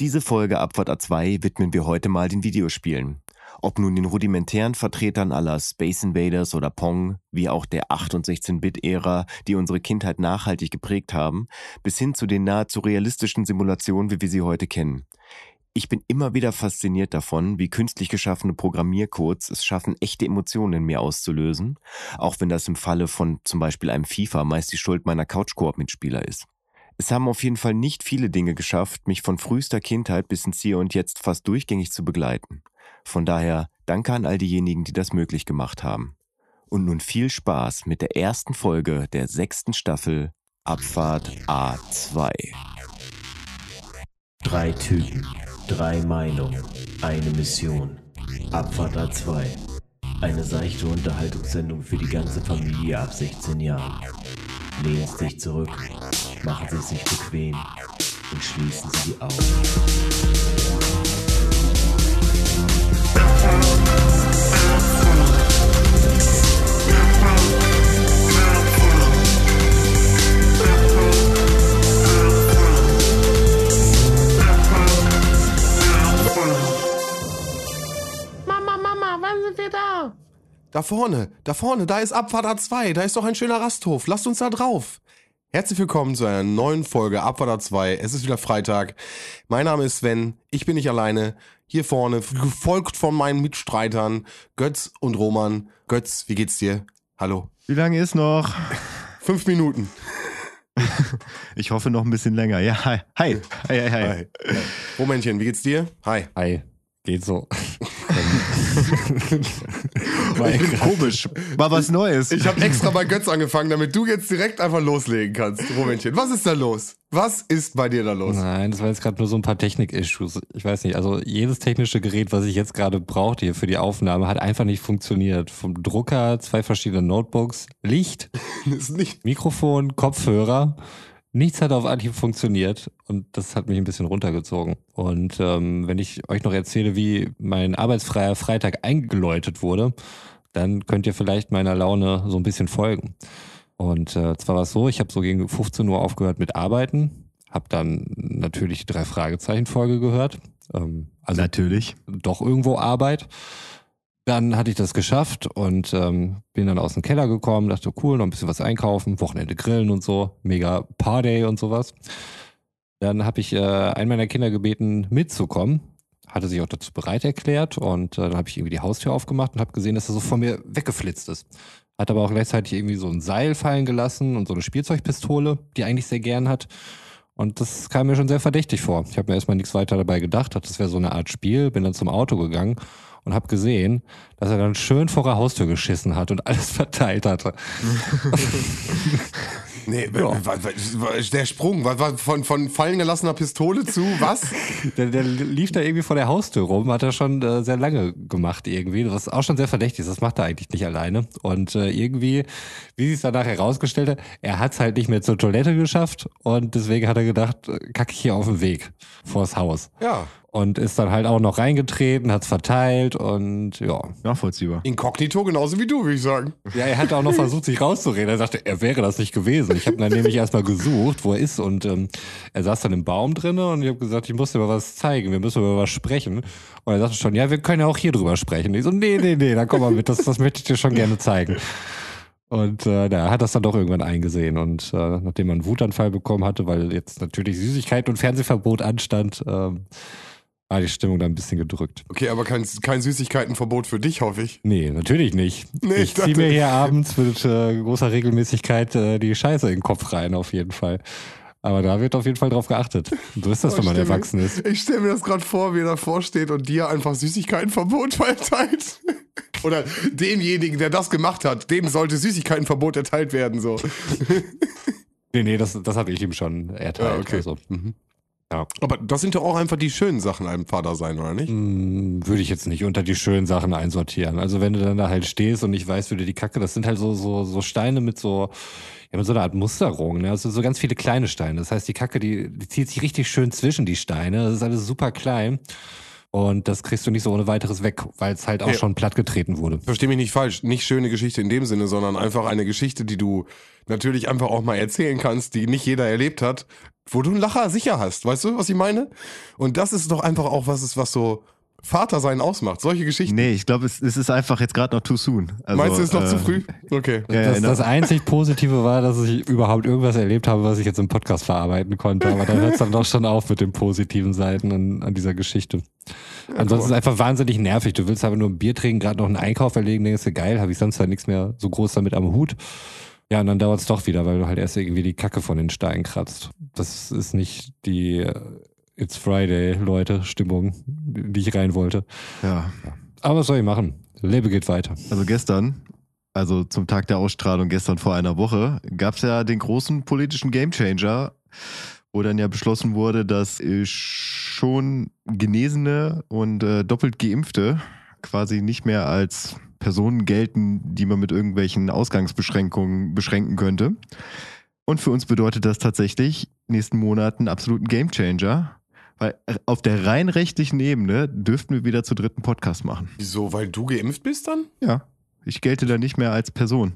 Diese Folge Abfahrt A2 widmen wir heute mal den Videospielen. Ob nun den rudimentären Vertretern aller Space Invaders oder Pong, wie auch der 8- und 16-Bit-Ära, die unsere Kindheit nachhaltig geprägt haben, bis hin zu den nahezu realistischen Simulationen, wie wir sie heute kennen. Ich bin immer wieder fasziniert davon, wie künstlich geschaffene Programmiercodes es schaffen, echte Emotionen in mir auszulösen, auch wenn das im Falle von zum Beispiel einem FIFA meist die Schuld meiner Couch-Koop-Mitspieler ist. Es haben auf jeden Fall nicht viele Dinge geschafft, mich von frühester Kindheit bis ins Hier und Jetzt fast durchgängig zu begleiten. Von daher danke an all diejenigen, die das möglich gemacht haben. Und nun viel Spaß mit der ersten Folge der sechsten Staffel Abfahrt A2. Drei Typen, drei Meinungen, eine Mission. Abfahrt A2. Eine seichte Unterhaltungssendung für die ganze Familie ab 16 Jahren. Lehnen Sie sich zurück, machen Sie sich bequem und schließen Sie die Augen. Mama, Mama, wann sind wir da? Da vorne, da vorne, da ist Abfahrt A2, da ist doch ein schöner Rasthof. Lasst uns da drauf. Herzlich willkommen zu einer neuen Folge Abfahrt A2. Es ist wieder Freitag. Mein Name ist Sven, ich bin nicht alleine. Hier vorne, gefolgt von meinen Mitstreitern Götz und Roman. Götz, wie geht's dir? Hallo. Wie lange ist noch? Fünf Minuten. Ich hoffe noch ein bisschen länger. Ja, hi. Hi. Hi, hi, hi. Hi. Romännchen, wie geht's dir? Hi. Hi, geht so. Ich bin komisch. Mal was Neues. Ich habe extra bei Götz angefangen, damit du jetzt direkt einfach loslegen kannst. Romännchen, was ist da los? Was ist bei dir da los? Nein, das war jetzt gerade nur so ein paar Technik-Issues. Ich weiß nicht, also jedes technische Gerät, was ich jetzt gerade brauchte hier für die Aufnahme, hat einfach nicht funktioniert. Vom Drucker, zwei verschiedene Notebooks, Licht, Das ist nicht. Mikrofon, Kopfhörer. Nichts hat auf Anhieb funktioniert und das hat mich ein bisschen runtergezogen. Und ähm, wenn ich euch noch erzähle, wie mein arbeitsfreier Freitag eingeläutet wurde, dann könnt ihr vielleicht meiner Laune so ein bisschen folgen. Und äh, zwar war es so, ich habe so gegen 15 Uhr aufgehört mit Arbeiten, habe dann natürlich die drei Fragezeichen Folge gehört. Ähm, also Natürlich. doch irgendwo Arbeit. Dann hatte ich das geschafft und ähm, bin dann aus dem Keller gekommen, dachte, cool, noch ein bisschen was einkaufen, Wochenende grillen und so, mega Party und sowas. Dann habe ich äh, einen meiner Kinder gebeten, mitzukommen. Hatte sich auch dazu bereit erklärt und äh, dann habe ich irgendwie die Haustür aufgemacht und habe gesehen, dass er so vor mir weggeflitzt ist. Hat aber auch gleichzeitig irgendwie so ein Seil fallen gelassen und so eine Spielzeugpistole, die er eigentlich sehr gern hat. Und das kam mir schon sehr verdächtig vor. Ich habe mir erstmal nichts weiter dabei gedacht, dachte, das wäre so eine Art Spiel, bin dann zum Auto gegangen und habe gesehen, dass er dann schön vor der Haustür geschissen hat und alles verteilt hatte. Nee, wa- der Sprung, von, von fallen gelassener Pistole zu was? Der, der lief da irgendwie vor der Haustür rum, hat er schon äh, sehr lange gemacht irgendwie, was auch schon sehr verdächtig ist. Das macht er eigentlich nicht alleine. Und äh, irgendwie, wie sich es danach herausgestellt hat, er hat es halt nicht mehr zur Toilette geschafft und deswegen hat er gedacht, äh, kacke ich hier auf dem Weg vors Haus. Ja, Und ist dann halt auch noch reingetreten, hat es verteilt und ja. Nachvollziehbar. inkognito genauso wie du, würde ich sagen. Ja, er hat auch noch versucht, sich rauszureden. Er sagte, er wäre das nicht gewesen. Ich habe dann nämlich erstmal gesucht, wo er ist. Und ähm, er saß dann im Baum drinne und ich habe gesagt, ich muss dir mal was zeigen. Wir müssen über was sprechen. Und er sagte schon, ja, wir können ja auch hier drüber sprechen. Und ich so, nee, nee, nee, dann komm mal mit, das, das möchte ich dir schon gerne zeigen. Und äh, er hat das dann doch irgendwann eingesehen. Und äh, nachdem er einen Wutanfall bekommen hatte, weil jetzt natürlich Süßigkeit und Fernsehverbot anstand, ähm, war die Stimmung dann ein bisschen gedrückt. Okay, aber kein, kein Süßigkeitenverbot für dich, hoffe ich. Nee, natürlich nicht. Nee, ich ich ziehe mir hier abends mit äh, großer Regelmäßigkeit äh, die Scheiße in den Kopf rein, auf jeden Fall. Aber da wird auf jeden Fall drauf geachtet. So ist das, Oh, wenn man mir- erwachsen ist. Ich stelle mir das gerade vor, wie er davor steht und dir einfach Süßigkeitenverbot verteilt. Oder demjenigen, der das gemacht hat, dem sollte Süßigkeitenverbot erteilt werden, so. Nee, nee, das, das habe ich ihm schon erteilt. Ja, okay. Also, ja. Aber das sind doch auch einfach die schönen Sachen einem Vater sein, oder nicht? Hm, Würde ich jetzt nicht unter die schönen Sachen einsortieren. Also wenn du dann da halt stehst und nicht weißt, wie du die Kacke, das sind halt so, so, so Steine mit so, ja, mit so einer Art Musterung, ne? Also so ganz viele kleine Steine. Das heißt, die Kacke, die, die zieht sich richtig schön zwischen die Steine. Das ist alles super klein. Und das kriegst du nicht so ohne weiteres weg, weil es halt auch Ja. schon plattgetreten wurde. Versteh mich nicht falsch, nicht schöne Geschichte in dem Sinne, sondern einfach eine Geschichte, die du natürlich einfach auch mal erzählen kannst, die nicht jeder erlebt hat, wo du einen Lacher sicher hast. Weißt du, was ich meine? Und das ist doch einfach auch was, ist, was so Vater sein ausmacht. Solche Geschichten. Nee, ich glaube, es, es ist einfach jetzt gerade noch too soon. Also, Meinst du, es ist noch äh, zu früh? Okay. Ja, das, genau. das einzig Positive war, dass ich überhaupt irgendwas erlebt habe, was ich jetzt im Podcast verarbeiten konnte. Aber dann hört es dann doch schon auf mit den positiven Seiten an, an dieser Geschichte. Ansonsten ist es einfach wahnsinnig nervig. Du willst aber nur ein Bier trinken, gerade noch einen Einkauf erlegen, denkst du, geil, habe ich sonst halt nichts mehr so groß damit am Hut. Ja, und dann dauert es doch wieder, weil du halt erst irgendwie die Kacke von den Steinen kratzt. Das ist nicht die äh, It's Friday, Leute, Stimmung, die ich rein wollte. Ja, Aber was soll ich machen? Lebe geht weiter. also gestern, also zum Tag der Ausstrahlung gestern vor einer Woche, gab es ja den großen politischen Gamechanger, wo dann ja beschlossen wurde, dass äh, schon Genesene und äh, doppelt Geimpfte quasi nicht mehr als Personen gelten, die man mit irgendwelchen Ausgangsbeschränkungen beschränken könnte. Und für uns bedeutet das tatsächlich nächsten Monat einen absoluten Gamechanger, weil auf der rein rechtlichen Ebene dürften wir wieder zu dritten Podcast machen. Wieso? Weil du geimpft bist dann? Ja, ich gelte da nicht mehr als Person.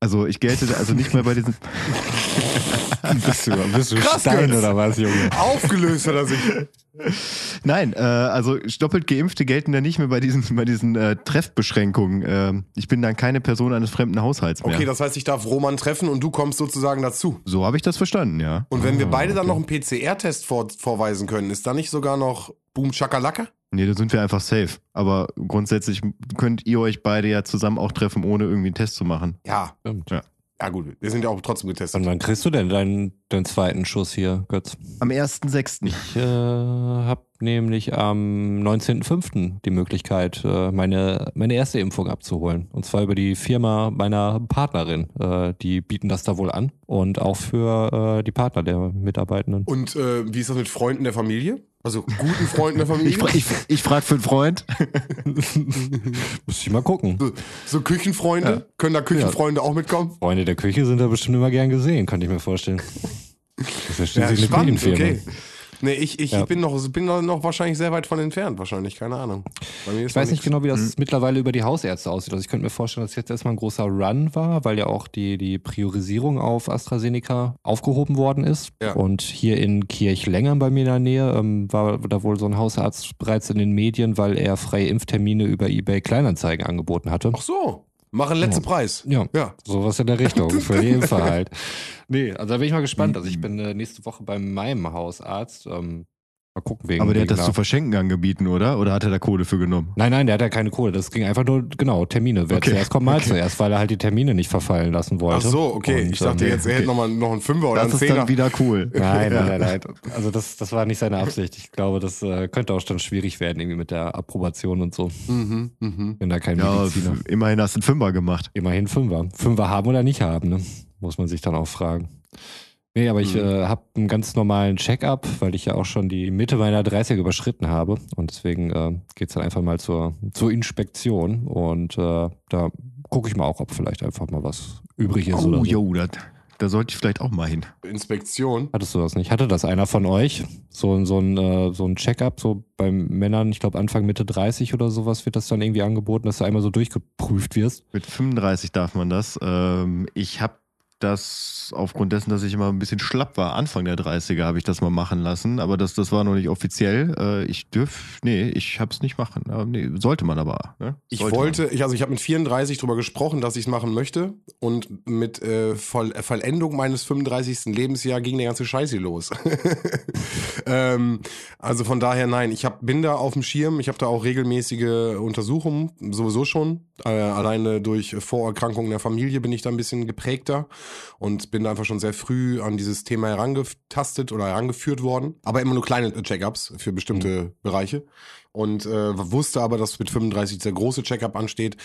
Also ich gelte da also nicht mehr bei diesen. Bist du, bist du Krass, Stein Götz. oder was, Junge? Aufgelöst hat er sich. Nein, äh, also doppelt Geimpfte gelten da nicht mehr bei diesen, bei diesen äh, Treffbeschränkungen. Ähm, ich bin dann keine Person eines fremden Haushalts mehr. Okay, das heißt, ich darf Roman treffen und du kommst sozusagen dazu. so habe ich das verstanden, ja. Und wenn wir Ah, beide dann okay. noch einen PCR-Test vor, vorweisen können, ist da nicht sogar noch Boom Chakalaka? Nee, da sind wir einfach safe. Aber grundsätzlich könnt ihr euch beide ja zusammen auch treffen, ohne irgendwie einen Test zu machen. Ja. Stimmt. Ja. Ja, gut, wir sind ja auch trotzdem getestet. Und wann kriegst du denn deinen, deinen zweiten Schuss hier, Götz? Am 1.6. Ich äh, habe nämlich am 19.05. die Möglichkeit, äh, meine, meine erste Impfung abzuholen. Und zwar über die Firma meiner Partnerin. Äh, die bieten das da wohl an. Und auch für äh, die Partner der Mitarbeitenden. Und äh, wie ist das mit Freunden der Familie? Also guten Freunden der Familie? Ich, fra ich, ich frage für einen Freund. Muss ich mal gucken. so, so Küchenfreunde? Können da Küchenfreunde auch mitkommen? Freunde der Küche sind da bestimmt immer gern gesehen, könnte ich mir vorstellen. Das ist ja Küchenfirma. okay. Nee, ich, ich Ja. bin, noch, bin noch- wahrscheinlich sehr weit von entfernt, wahrscheinlich, keine Ahnung. Bei mir ist Ich weiß nicht genau, wie das Hm. mittlerweile über die Hausärzte aussieht. Also ich könnte mir vorstellen, dass jetzt erstmal ein großer Run war, weil ja auch die, die Priorisierung auf AstraZeneca aufgehoben worden ist. Ja. Und hier in Kirchlengern bei mir in der Nähe ähm, war da wohl so ein Hausarzt bereits in den Medien, weil er freie Impftermine über eBay Kleinanzeigen angeboten hatte. Ach so, machen letzten Preis. Ja, Ja. sowas in der Richtung für die Impfer halt. Nee, also da bin ich mal gespannt. Also ich bin äh, nächste Woche bei meinem Hausarzt. Ähm, mal gucken wegen. Aber der wegen hat das zu verschenken angeboten, oder? Oder hat er da Kohle für genommen? Nein, nein, der hat ja keine Kohle. Das ging einfach nur, genau, Termine. Wer Okay, zuerst kommt, mal okay. zuerst, weil er halt die Termine nicht verfallen lassen Ach wollte. so, okay. Und, ich dachte ähm, jetzt, er okay. hätte noch mal noch einen Fünfer oder einen Das ist Zehner. dann wieder cool. Nein, nein, nein, nein. Also das, das war nicht seine Absicht. Ich glaube, das äh, könnte auch dann schwierig werden, irgendwie mit der Approbation und so. Mhm, mhm. Wenn da kein Ja, Mediziner. immerhin hast du einen Fünfer gemacht. Immerhin Fünfer. Fünfer haben oder nicht haben, ne? Muss man sich dann auch fragen. Nee, aber ich Mhm. äh, habe einen ganz normalen Check-up, weil ich ja auch schon die Mitte meiner 30er überschritten habe. Und deswegen äh, geht's dann einfach mal zur, zur Inspektion. Und äh, da gucke ich mal auch, ob vielleicht einfach mal was übrig ist. oder Oh, so. jo, das, da sollte ich vielleicht auch mal hin. Inspektion. Hattest du das nicht? Hatte das einer von euch? So, so ein, äh, so ein Check-up, so bei Männern, ich glaube Anfang Mitte 30 oder sowas, wird das dann irgendwie angeboten, dass du einmal so durchgeprüft wirst. Mit 35 darf man das. Ähm, ich habe das aufgrund dessen, dass ich immer ein bisschen schlapp war, Anfang der 30er habe ich das mal machen lassen, aber das, das war noch nicht offiziell. Äh, ich dürf, nee, ich habe es nicht machen. Aber nee, sollte man aber. Ne? Ich Sollte wollte, ich, also ich habe mit 34 drüber gesprochen, dass ich es machen möchte. Und mit äh, Voll, äh, Vollendung meines 35. Lebensjahr ging der ganze Scheiß hier los. ähm, also von daher nein, ich hab, bin da auf dem Schirm. Ich habe da auch regelmäßige Untersuchungen, sowieso schon. Äh, alleine durch Vorerkrankungen der Familie bin ich da ein bisschen geprägter und bin da einfach schon sehr früh an dieses Thema herangetastet oder herangeführt worden. Aber immer nur kleine Check-ups für bestimmte Bereiche und äh, wusste aber, dass mit 35 der große Checkup ansteht.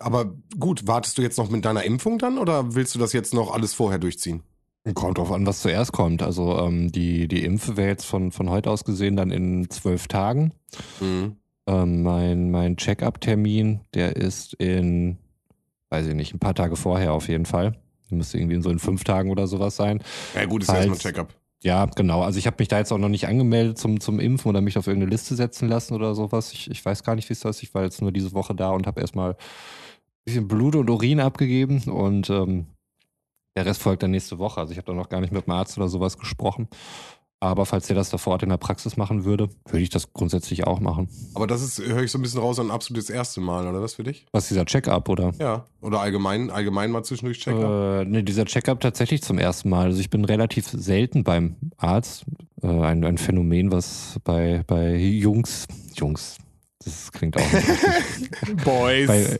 Aber gut, wartest du jetzt noch mit deiner Impfung dann oder willst du das jetzt noch alles vorher durchziehen? Kommt drauf an, was zuerst kommt. Also ähm, die, die Impfe wäre jetzt von, von heute aus gesehen dann in zwölf Tagen. Mhm. Ähm, mein mein Check-up-Termin, der ist in, weiß ich nicht, ein paar Tage vorher auf jeden Fall. Müsste irgendwie in so in fünf Tagen oder sowas sein. Ja gut, ist Falls- erstmal ein Checkup. Ja, genau. Also ich habe mich da jetzt auch noch nicht angemeldet zum, zum Impfen oder mich auf irgendeine Liste setzen lassen oder sowas. Ich, ich weiß gar nicht, wie es das ist. Ich war jetzt nur diese Woche da und habe erstmal ein bisschen Blut und Urin abgegeben und ähm, Der Rest folgt dann nächste Woche. Also ich habe da noch gar nicht mit dem Arzt oder sowas gesprochen. Aber falls der das da vor Ort in der Praxis machen würde, würde ich das grundsätzlich auch machen. Aber das ist, höre ich so ein bisschen raus, ein absolutes erste Mal, oder was für dich? Was dieser Check-up oder? Ja. Oder allgemein, allgemein mal zwischendurch checken. Äh, nee, dieser Check-up tatsächlich zum ersten Mal. Also ich bin relativ selten beim Arzt. Äh, ein, ein Phänomen, was bei, bei Jungs, Jungs, das klingt auch nicht. Boys. bei,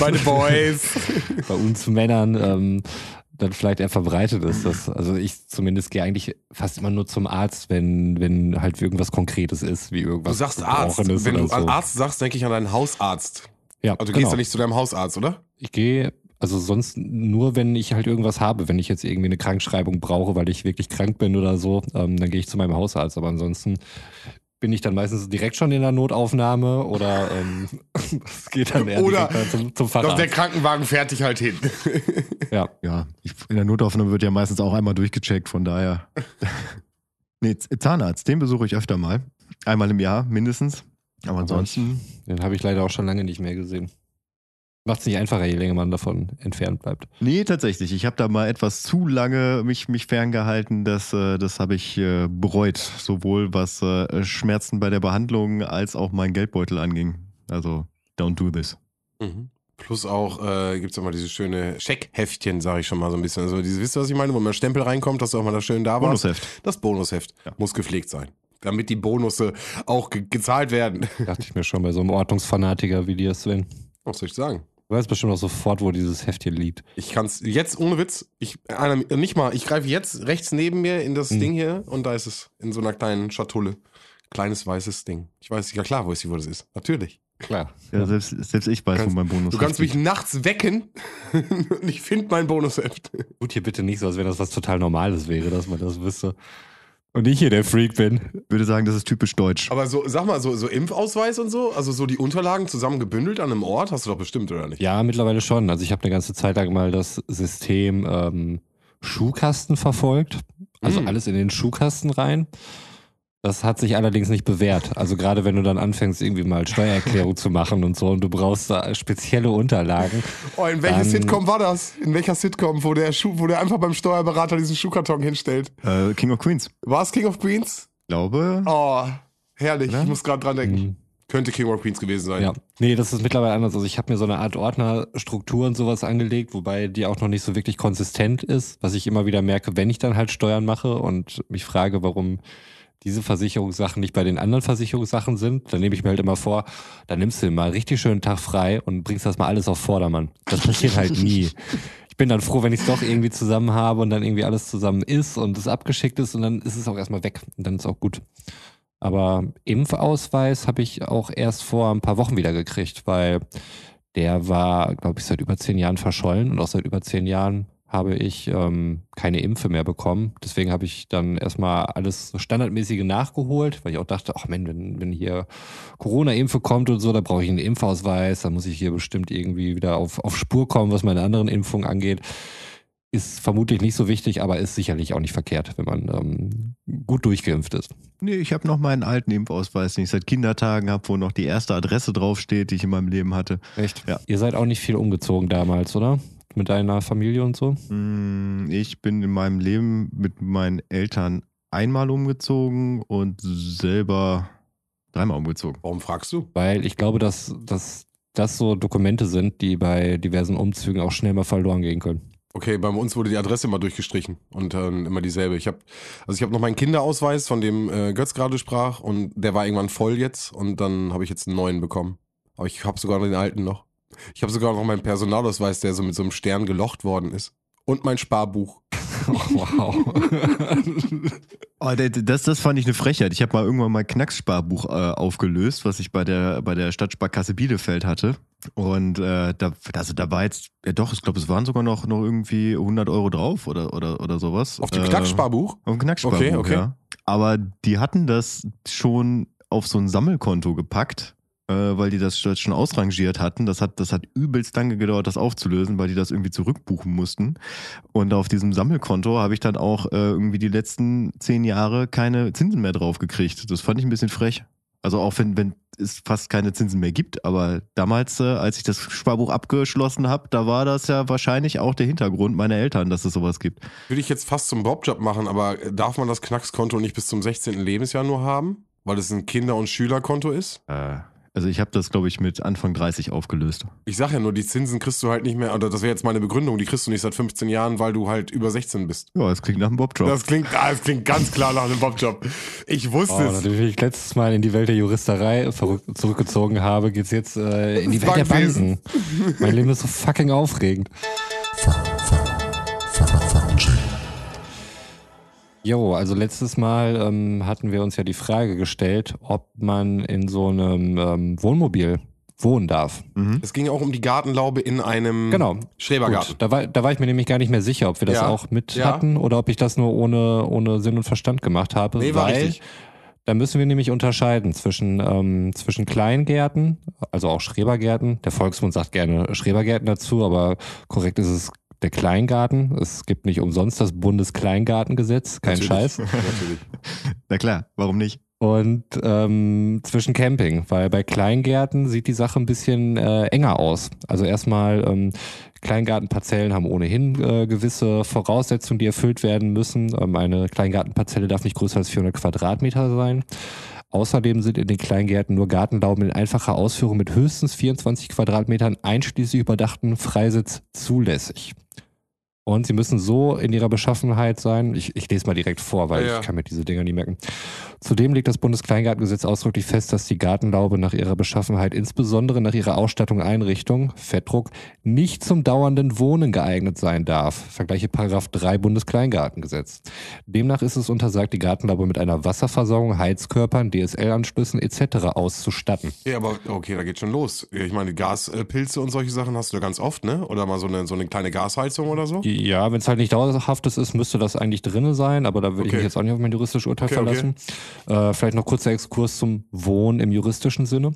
Meine Boys. bei uns Männern ähm, dann vielleicht eher verbreitet ist. Dass, also ich zumindest gehe eigentlich fast immer nur zum Arzt, wenn, wenn halt irgendwas Konkretes ist, wie Du irgendwas sagst Arzt. Wenn du oder an so. Arzt sagst, denke ich an deinen Hausarzt. ja, Also du genau. gehst ja nicht zu deinem Hausarzt, oder? Ich gehe, also sonst nur, wenn ich halt irgendwas habe, wenn ich jetzt irgendwie eine Krankschreibung brauche, weil ich wirklich krank bin oder so, ähm, dann gehe ich zu meinem Hausarzt. Aber ansonsten bin ich dann meistens direkt schon in der Notaufnahme oder ähm, es geht dann eher Oder- dann zum, zum Doch der Facharzt. Krankenwagen fährt dich halt hin. Ja. Ja, ich, in der Notaufnahme wird ja meistens auch einmal durchgecheckt, von daher. nee, Zahnarzt, den besuche ich öfter mal. Einmal im Jahr mindestens. Aber ansonsten. Den habe ich leider auch schon lange nicht mehr gesehen. Macht es nicht einfacher, je länger man davon entfernt bleibt. Nee, tatsächlich. Ich habe da mal etwas zu lange mich, mich ferngehalten. Das, äh, das habe ich äh, bereut. Sowohl was äh, Schmerzen bei der Behandlung als auch mein Geldbeutel anging. Also, don't do this. Mhm. Plus auch äh, gibt es immer diese schöne Scheckheftchen, sage ich schon mal so ein bisschen. Also diese, wisst ihr, was ich meine? Wo man Stempel reinkommt, dass du auch mal da schön da warst. Bonusheft. Das Bonusheft Ja. muss gepflegt sein. Damit die Bonusse auch ge gezahlt werden. Dachte ich mir schon bei so einem Ordnungsfanatiker wie dir, Sven. Was soll ich sagen? Du weißt bestimmt auch sofort, wo dieses Heftchen liegt. Ich kann es jetzt ohne Witz, ich einer, nicht mal, ich greife jetzt rechts neben mir in das Mhm. Ding hier und da ist es in so einer kleinen Schatulle. Kleines weißes Ding. Ich weiß, ja klar, weiß ich, wo das ist. Natürlich. Klar. Ja, selbst, selbst ich weiß, Kannst- wo mein Bonus Du kannst mich nachts wecken und ich finde mein Bonusheft. Tut hier bitte nicht so, als wenn das was total Normales wäre, dass man das wüsste. Und ich hier der Freak bin. Würde sagen, das ist typisch deutsch. Aber so, sag mal, so, so Impfausweis und so, also so die Unterlagen zusammen gebündelt an einem Ort, hast du doch bestimmt, oder nicht? Ja, mittlerweile schon. Also ich habe eine ganze Zeit lang mal das System ähm, Schuhkasten verfolgt. Also Mm. alles in den Schuhkasten rein. Das hat sich allerdings nicht bewährt. Also gerade wenn du dann anfängst, irgendwie mal Steuererklärung zu machen und so und du brauchst da spezielle Unterlagen. Oh, in welcher Dann- Sitcom war das? In welcher Sitcom, wo der Schuh, wo der einfach beim Steuerberater diesen Schuhkarton hinstellt? Äh, King of Queens. War es King of Queens? Glaube. Oh, herrlich. Oder? Ich muss gerade dran denken. Mhm. Könnte King of Queens gewesen sein. Ja, nee, das ist mittlerweile anders. Also ich habe mir so eine Art Ordnerstruktur und sowas angelegt, wobei die auch noch nicht so wirklich konsistent ist, was ich immer wieder merke, wenn ich dann halt Steuern mache und mich frage, warum diese Versicherungssachen nicht bei den anderen Versicherungssachen sind, dann nehme ich mir halt immer vor, dann nimmst du mal richtig schönen Tag frei und bringst das mal alles auf Vordermann. Das passiert halt nie. Ich bin dann froh, wenn ich es doch irgendwie zusammen habe und dann irgendwie alles zusammen ist und es abgeschickt ist und dann ist es auch erstmal weg und dann ist auch gut. Aber Impfausweis habe ich auch erst vor ein paar Wochen wieder gekriegt, weil der war, glaube ich, seit über zehn Jahren verschollen und auch seit über zehn Jahren habe ich ähm, keine Impfe mehr bekommen. Deswegen habe ich dann erstmal alles standardmäßige nachgeholt, weil ich auch dachte, ach Mensch, wenn, wenn hier Corona-Impfe kommt und so, da brauche ich einen Impfausweis, dann muss ich hier bestimmt irgendwie wieder auf, auf Spur kommen, was meine anderen Impfungen angeht. Ist vermutlich nicht so wichtig, aber ist sicherlich auch nicht verkehrt, wenn man ähm, gut durchgeimpft ist. Nee, ich habe noch meinen alten Impfausweis, den ich seit Kindertagen habe, wo noch die erste Adresse draufsteht, die ich in meinem Leben hatte. Echt? Ja. Ihr seid auch nicht viel umgezogen damals, oder? Mit deiner Familie und so? Mm, Ich bin in meinem Leben mit meinen Eltern einmal umgezogen und selber dreimal umgezogen. Warum fragst du? Weil ich glaube, dass, dass das so Dokumente sind, die bei diversen Umzügen auch schnell mal verloren gehen können. Okay, bei uns wurde die Adresse immer durchgestrichen und dann immer dieselbe. Ich habe also ich habe noch meinen Kinderausweis, von dem äh, Götz gerade sprach und der war irgendwann voll jetzt und dann habe ich jetzt einen neuen bekommen. Aber ich habe sogar noch den alten noch. Ich habe sogar noch meinen Personalausweis, der so mit so einem Stern gelocht worden ist und mein Sparbuch. wow. Oh, das, das fand ich eine Frechheit. Ich habe mal irgendwann mal Knackssparbuch äh, aufgelöst, was ich bei der, bei der Stadtsparkasse Bielefeld hatte. Und äh, da, also da war jetzt, ja doch, ich glaube, es waren sogar noch, noch irgendwie 100 Euro drauf oder, oder, oder sowas. Auf dem Äh, Knacksparbuch? Auf dem Knacksparbuch, Okay, okay. ja. Aber die hatten das schon auf so ein Sammelkonto gepackt, weil die das schon ausrangiert hatten. Das hat, das hat übelst lange gedauert, das aufzulösen, weil die das irgendwie zurückbuchen mussten. Und auf diesem Sammelkonto habe ich dann auch äh, irgendwie die letzten zehn Jahre keine Zinsen mehr drauf gekriegt. Das fand ich ein bisschen frech. Also auch wenn, wenn es fast keine Zinsen mehr gibt. Aber damals, äh, als ich das Sparbuch abgeschlossen habe, da war das ja wahrscheinlich auch der Hintergrund meiner Eltern, dass es sowas gibt. Würde ich jetzt fast zum Bobjob machen, aber darf man das Knackskonto nicht bis zum 16. Lebensjahr nur haben? Weil es ein Kinder- und Schülerkonto ist? Äh, also ich habe das, glaube ich, mit Anfang 30 aufgelöst. Ich sag ja nur, die Zinsen kriegst du halt nicht mehr, oder das wäre jetzt meine Begründung, die kriegst du nicht seit 15 Jahren, weil du halt über 16 bist. Ja, das klingt nach einem Bobjob. Das klingt, ah, das klingt ganz klar nach einem Bobjob. Ich wusste Oh, es. nachdem ich letztes Mal in die Welt der Juristerei zurückgezogen habe, geht's jetzt äh, in die Welt der. Banken. mein Leben ist so fucking aufregend. Jo, also letztes Mal ähm, hatten wir uns ja die Frage gestellt, ob man in so einem ähm, Wohnmobil wohnen darf. Es ging auch um die Gartenlaube in einem Genau. Schrebergarten. Gut, da war, da war ich mir nämlich gar nicht mehr sicher, ob wir das Ja. auch mit Ja. hatten oder ob ich das nur ohne, ohne Sinn und Verstand gemacht habe. Nee, war weil richtig. da müssen wir nämlich unterscheiden zwischen, ähm, zwischen Kleingärten, also auch Schrebergärten. Der Volksmund sagt gerne Schrebergärten dazu, aber korrekt ist es der Kleingarten. Es gibt nicht umsonst das Bundeskleingartengesetz, kein Natürlich. Scheiß. Natürlich. Na klar, warum nicht? Und ähm, zwischen Camping, weil bei Kleingärten sieht die Sache ein bisschen äh, enger aus. Also erstmal, ähm, Kleingartenparzellen haben ohnehin äh, gewisse Voraussetzungen, die erfüllt werden müssen. Ähm, eine Kleingartenparzelle darf nicht größer als 400 Quadratmeter sein. Außerdem sind in den Kleingärten nur Gartenlauben in einfacher Ausführung mit höchstens 24 Quadratmetern einschließlich überdachten Freisitz zulässig. Und sie müssen so in ihrer Beschaffenheit sein. Ich, ich lese mal direkt vor, weil Ja, ich kann mir diese Dinger nie merken. Zudem legt das Bundeskleingartengesetz ausdrücklich fest, dass die Gartenlaube nach ihrer Beschaffenheit, insbesondere nach ihrer Ausstattung, Einrichtung, Fettdruck, nicht zum dauernden Wohnen geeignet sein darf. Vergleiche Paragraph 3 Bundeskleingartengesetz. Demnach ist es untersagt, die Gartenlaube mit einer Wasserversorgung, Heizkörpern, DSL-Anschlüssen etc. auszustatten. Ja, aber okay, da geht schon los. Ich meine, Gaspilze und solche Sachen hast du ja ganz oft, ne? Oder mal so eine, so eine kleine Gasheizung oder so? Ja, wenn es halt nicht dauerhaftes ist, müsste das eigentlich drinne sein, aber da würde ich Okay. mich jetzt auch nicht auf mein juristisches Urteil Okay, okay. verlassen. Äh, vielleicht noch kurzer Exkurs zum Wohnen im juristischen Sinne.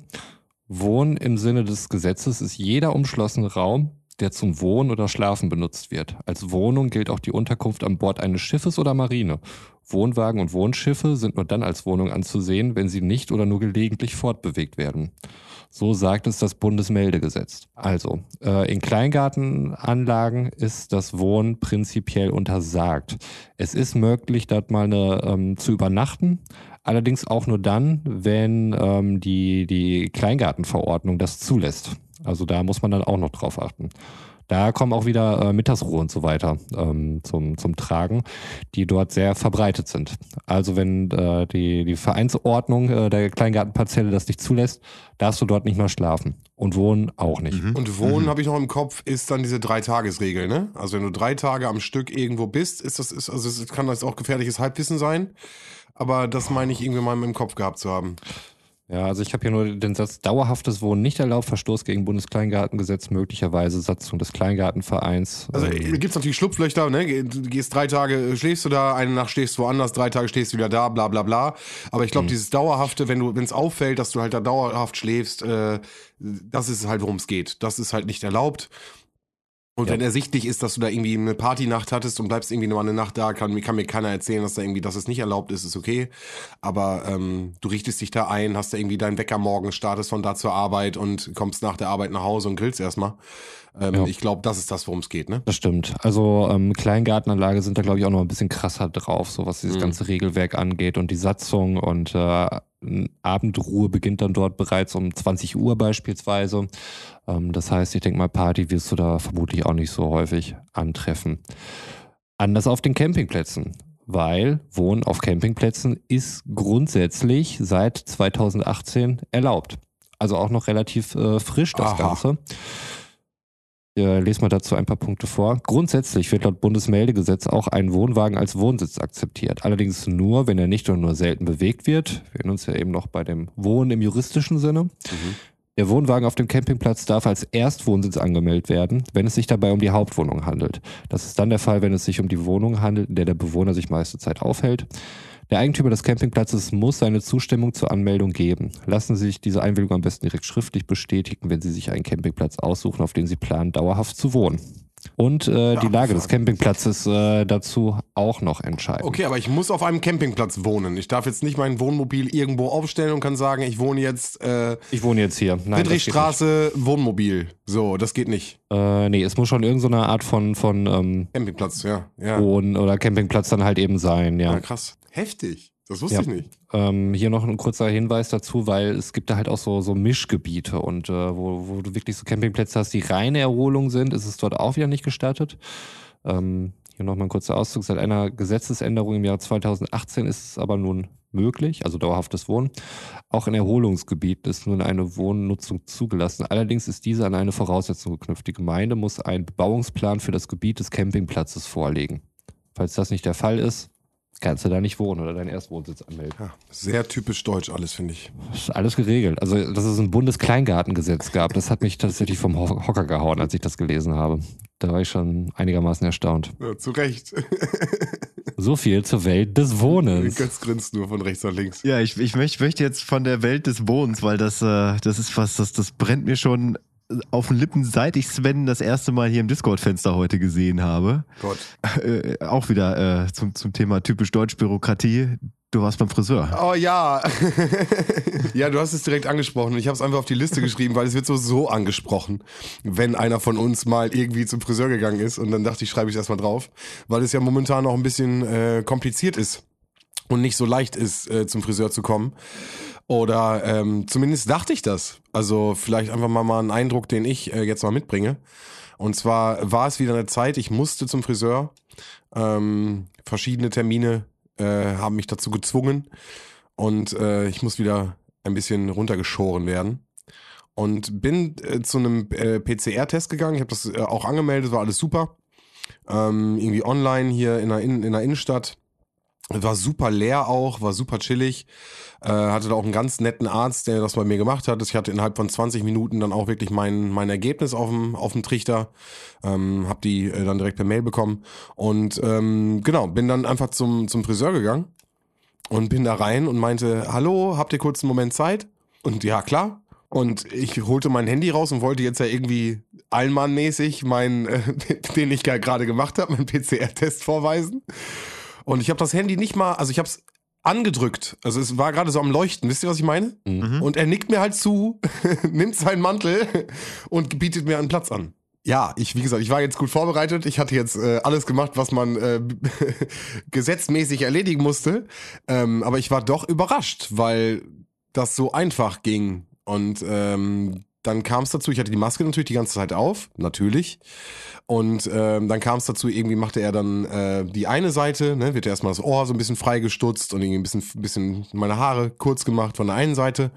Wohnen im Sinne des Gesetzes ist jeder umschlossene Raum, der zum Wohnen oder Schlafen benutzt wird. Als Wohnung gilt auch die Unterkunft an Bord eines Schiffes oder Marine. Wohnwagen und Wohnschiffe sind nur dann als Wohnung anzusehen, wenn sie nicht oder nur gelegentlich fortbewegt werden. So sagt es das Bundesmeldegesetz. Also, äh, in Kleingartenanlagen ist das Wohnen prinzipiell untersagt. Es ist möglich, dort mal eine, ähm, zu übernachten, allerdings auch nur dann, wenn ähm, die, die Kleingartenverordnung das zulässt. Also da muss man dann auch noch drauf achten. Da kommen auch wieder äh, Mittagsruhe und so weiter ähm, zum, zum Tragen, die dort sehr verbreitet sind. Also wenn äh, die, die Vereinsordnung äh, der Kleingartenparzelle das nicht zulässt, darfst du dort nicht mehr schlafen. Und wohnen auch nicht. Und Wohnen, habe ich noch im Kopf, ist dann diese Drei-Tages-Regel, ne? Also wenn du drei Tage am Stück irgendwo bist, ist das, ist, also es kann das auch gefährliches Halbwissen sein. Aber das meine ich irgendwie mal im Kopf gehabt zu haben. Ja, also ich habe hier nur den Satz, dauerhaftes Wohnen nicht erlaubt, Verstoß gegen Bundeskleingartengesetz, möglicherweise Satzung des Kleingartenvereins. Also Ähm, äh, gibt's natürlich Schlupflöcher, ne? Du gehst drei Tage, äh, schläfst du da, eine Nacht stehst du woanders, drei Tage stehst du wieder da, bla bla bla. Aber ich glaube, dieses Dauerhafte, wenn du, wenn es auffällt, dass du halt da dauerhaft schläfst, äh, das ist halt, worum es geht. Das ist halt nicht erlaubt. Und Ja. wenn ersichtlich ist, dass du da irgendwie eine Partynacht hattest und bleibst irgendwie nur eine Nacht da, kann, kann mir keiner erzählen, dass da irgendwie, dass es nicht erlaubt ist, ist okay. Aber ähm, du richtest dich da ein, hast da irgendwie deinen Wecker morgens, startest von da zur Arbeit und kommst nach der Arbeit nach Hause und grillst erstmal. Ähm, Ja. Ich glaube, das ist das, worum es geht, ne? Das stimmt. Also ähm, Kleingartenanlage sind da, glaube ich, auch noch ein bisschen krasser drauf, so was dieses Mhm. ganze Regelwerk angeht und die Satzung und äh, Abendruhe beginnt dann dort bereits um 20 Uhr beispielsweise. Ähm, das heißt, ich denke mal, Party wirst du da vermutlich auch nicht so häufig antreffen. Anders auf den Campingplätzen. Weil Wohnen auf Campingplätzen ist grundsätzlich seit 2018 erlaubt. Also auch noch relativ äh, frisch das Aha. Ganze. Ich äh, lese mal dazu ein paar Punkte vor. Grundsätzlich wird laut Bundesmeldegesetz auch ein Wohnwagen als Wohnsitz akzeptiert. Allerdings nur, wenn er nicht oder nur selten bewegt wird. Wir erinnern uns ja eben noch bei dem Wohnen im juristischen Sinne. Der Wohnwagen auf dem Campingplatz darf als Erstwohnsitz angemeldet werden, wenn es sich dabei um die Hauptwohnung handelt. Das ist dann der Fall, wenn es sich um die Wohnung handelt, in der der Bewohner sich meiste Zeit aufhält. Der Eigentümer des Campingplatzes muss seine Zustimmung zur Anmeldung geben. Lassen Sie sich diese Einwilligung am besten direkt schriftlich bestätigen, wenn Sie sich einen Campingplatz aussuchen, auf dem Sie planen, dauerhaft zu wohnen. Und äh, die Ja, Lage des. Campingplatzes äh, dazu auch noch entscheiden. Okay, aber ich muss auf einem Campingplatz wohnen. Ich darf jetzt nicht mein Wohnmobil irgendwo aufstellen und kann sagen, ich wohne jetzt äh, Ich wohne jetzt hier. Nein, Friedrichstraße Wohnmobil. So, das geht nicht. Äh, nee, es muss schon irgendeine Art von, von ähm, Campingplatz, ja. Ja, Wohn- oder Campingplatz dann halt eben sein, ja. ja krass. Heftig. Das wusste Ja. ich nicht. Ähm, hier noch ein kurzer Hinweis dazu, weil es gibt da halt auch so, so Mischgebiete und äh, wo, wo du wirklich so Campingplätze hast, die reine Erholung sind, ist es dort auch wieder nicht gestattet. Ähm, hier nochmal ein kurzer Auszug. Seit einer Gesetzesänderung im Jahr 2018 ist es aber nun möglich, also dauerhaftes Wohnen. Auch in Erholungsgebieten ist nun eine Wohnnutzung zugelassen. Allerdings ist diese an eine Voraussetzung geknüpft. Die Gemeinde muss einen Bebauungsplan für das Gebiet des Campingplatzes vorlegen. Falls das nicht der Fall ist, kannst du da nicht wohnen oder deinen Erstwohnsitz anmelden. Ja, sehr typisch deutsch alles, finde ich. Das ist alles geregelt. Also, dass es ein Bundeskleingartengesetz gab, das hat mich tatsächlich vom Ho- Hocker gehauen, als ich das gelesen habe. Da war ich schon einigermaßen erstaunt. Ja, zu Recht. So viel zur Welt des Wohnens. Götz grinst nur von rechts nach links. Ja, ich, ich, möcht, möchte jetzt von der Welt des Wohnens, weil das, äh, das ist was, das, das brennt mir schon auf den Lippen, seit ich Sven das erste Mal hier im Discord-Fenster heute gesehen habe. Gott. Äh, auch wieder äh, zum, zum Thema typisch Deutsch Bürokratie. Du warst beim Friseur. Oh ja. ja, du hast es direkt angesprochen. Ich habe es einfach auf die Liste geschrieben, weil es wird so so angesprochen, wenn einer von uns mal irgendwie zum Friseur gegangen ist. Und dann dachte ich, schreibe ich es erstmal drauf, weil es ja momentan auch ein bisschen äh, kompliziert ist und nicht so leicht ist, äh, zum Friseur zu kommen. Oder ähm, zumindest dachte ich das. Also vielleicht einfach mal, mal einen Eindruck, den ich äh, jetzt mal mitbringe. Und zwar war es wieder eine Zeit, ich musste zum Friseur. Ähm, verschiedene Termine äh, haben mich dazu gezwungen. Und äh, ich muss wieder ein bisschen runtergeschoren werden. Und bin äh, zu einem äh, PCR-Test gegangen. Ich habe das äh, auch angemeldet, war alles super. Ähm, irgendwie online hier in der, in, in der Innenstadt. War super leer auch, war super chillig. Äh, hatte da auch einen ganz netten Arzt, der das bei mir gemacht hat. Ich hatte innerhalb von 20 Minuten dann auch wirklich mein, mein Ergebnis auf dem, auf dem Trichter. Ähm, hab die äh, dann direkt per Mail bekommen. Und ähm, genau, bin dann einfach zum, zum Friseur gegangen und bin da rein und meinte, hallo, habt ihr kurz einen Moment Zeit? Und ja, klar. Und ich holte mein Handy raus und wollte jetzt ja irgendwie Allmann-mäßig meinen, äh, den ich gerade gemacht habe, meinen PCR-Test vorweisen. Und ich habe das Handy nicht mal, also ich habe es angedrückt. Also es war gerade so am Leuchten. Wisst ihr, was ich meine? Mhm. Und er nickt mir halt zu, nimmt seinen Mantel und bietet mir einen Platz an. Ja, ich, wie gesagt, ich war jetzt gut vorbereitet. Ich hatte jetzt äh, alles gemacht, was man äh, gesetzmäßig erledigen musste. Ähm, aber ich war doch überrascht, weil das so einfach ging. Und ähm, dann kam es dazu, ich hatte die Maske natürlich die ganze Zeit auf, natürlich. Und ähm, dann kam es dazu, irgendwie machte er dann äh, die eine Seite, ne, wird erstmal das Ohr so ein bisschen freigestutzt und irgendwie ein bisschen, bisschen meine Haare kurz gemacht von der einen Seite.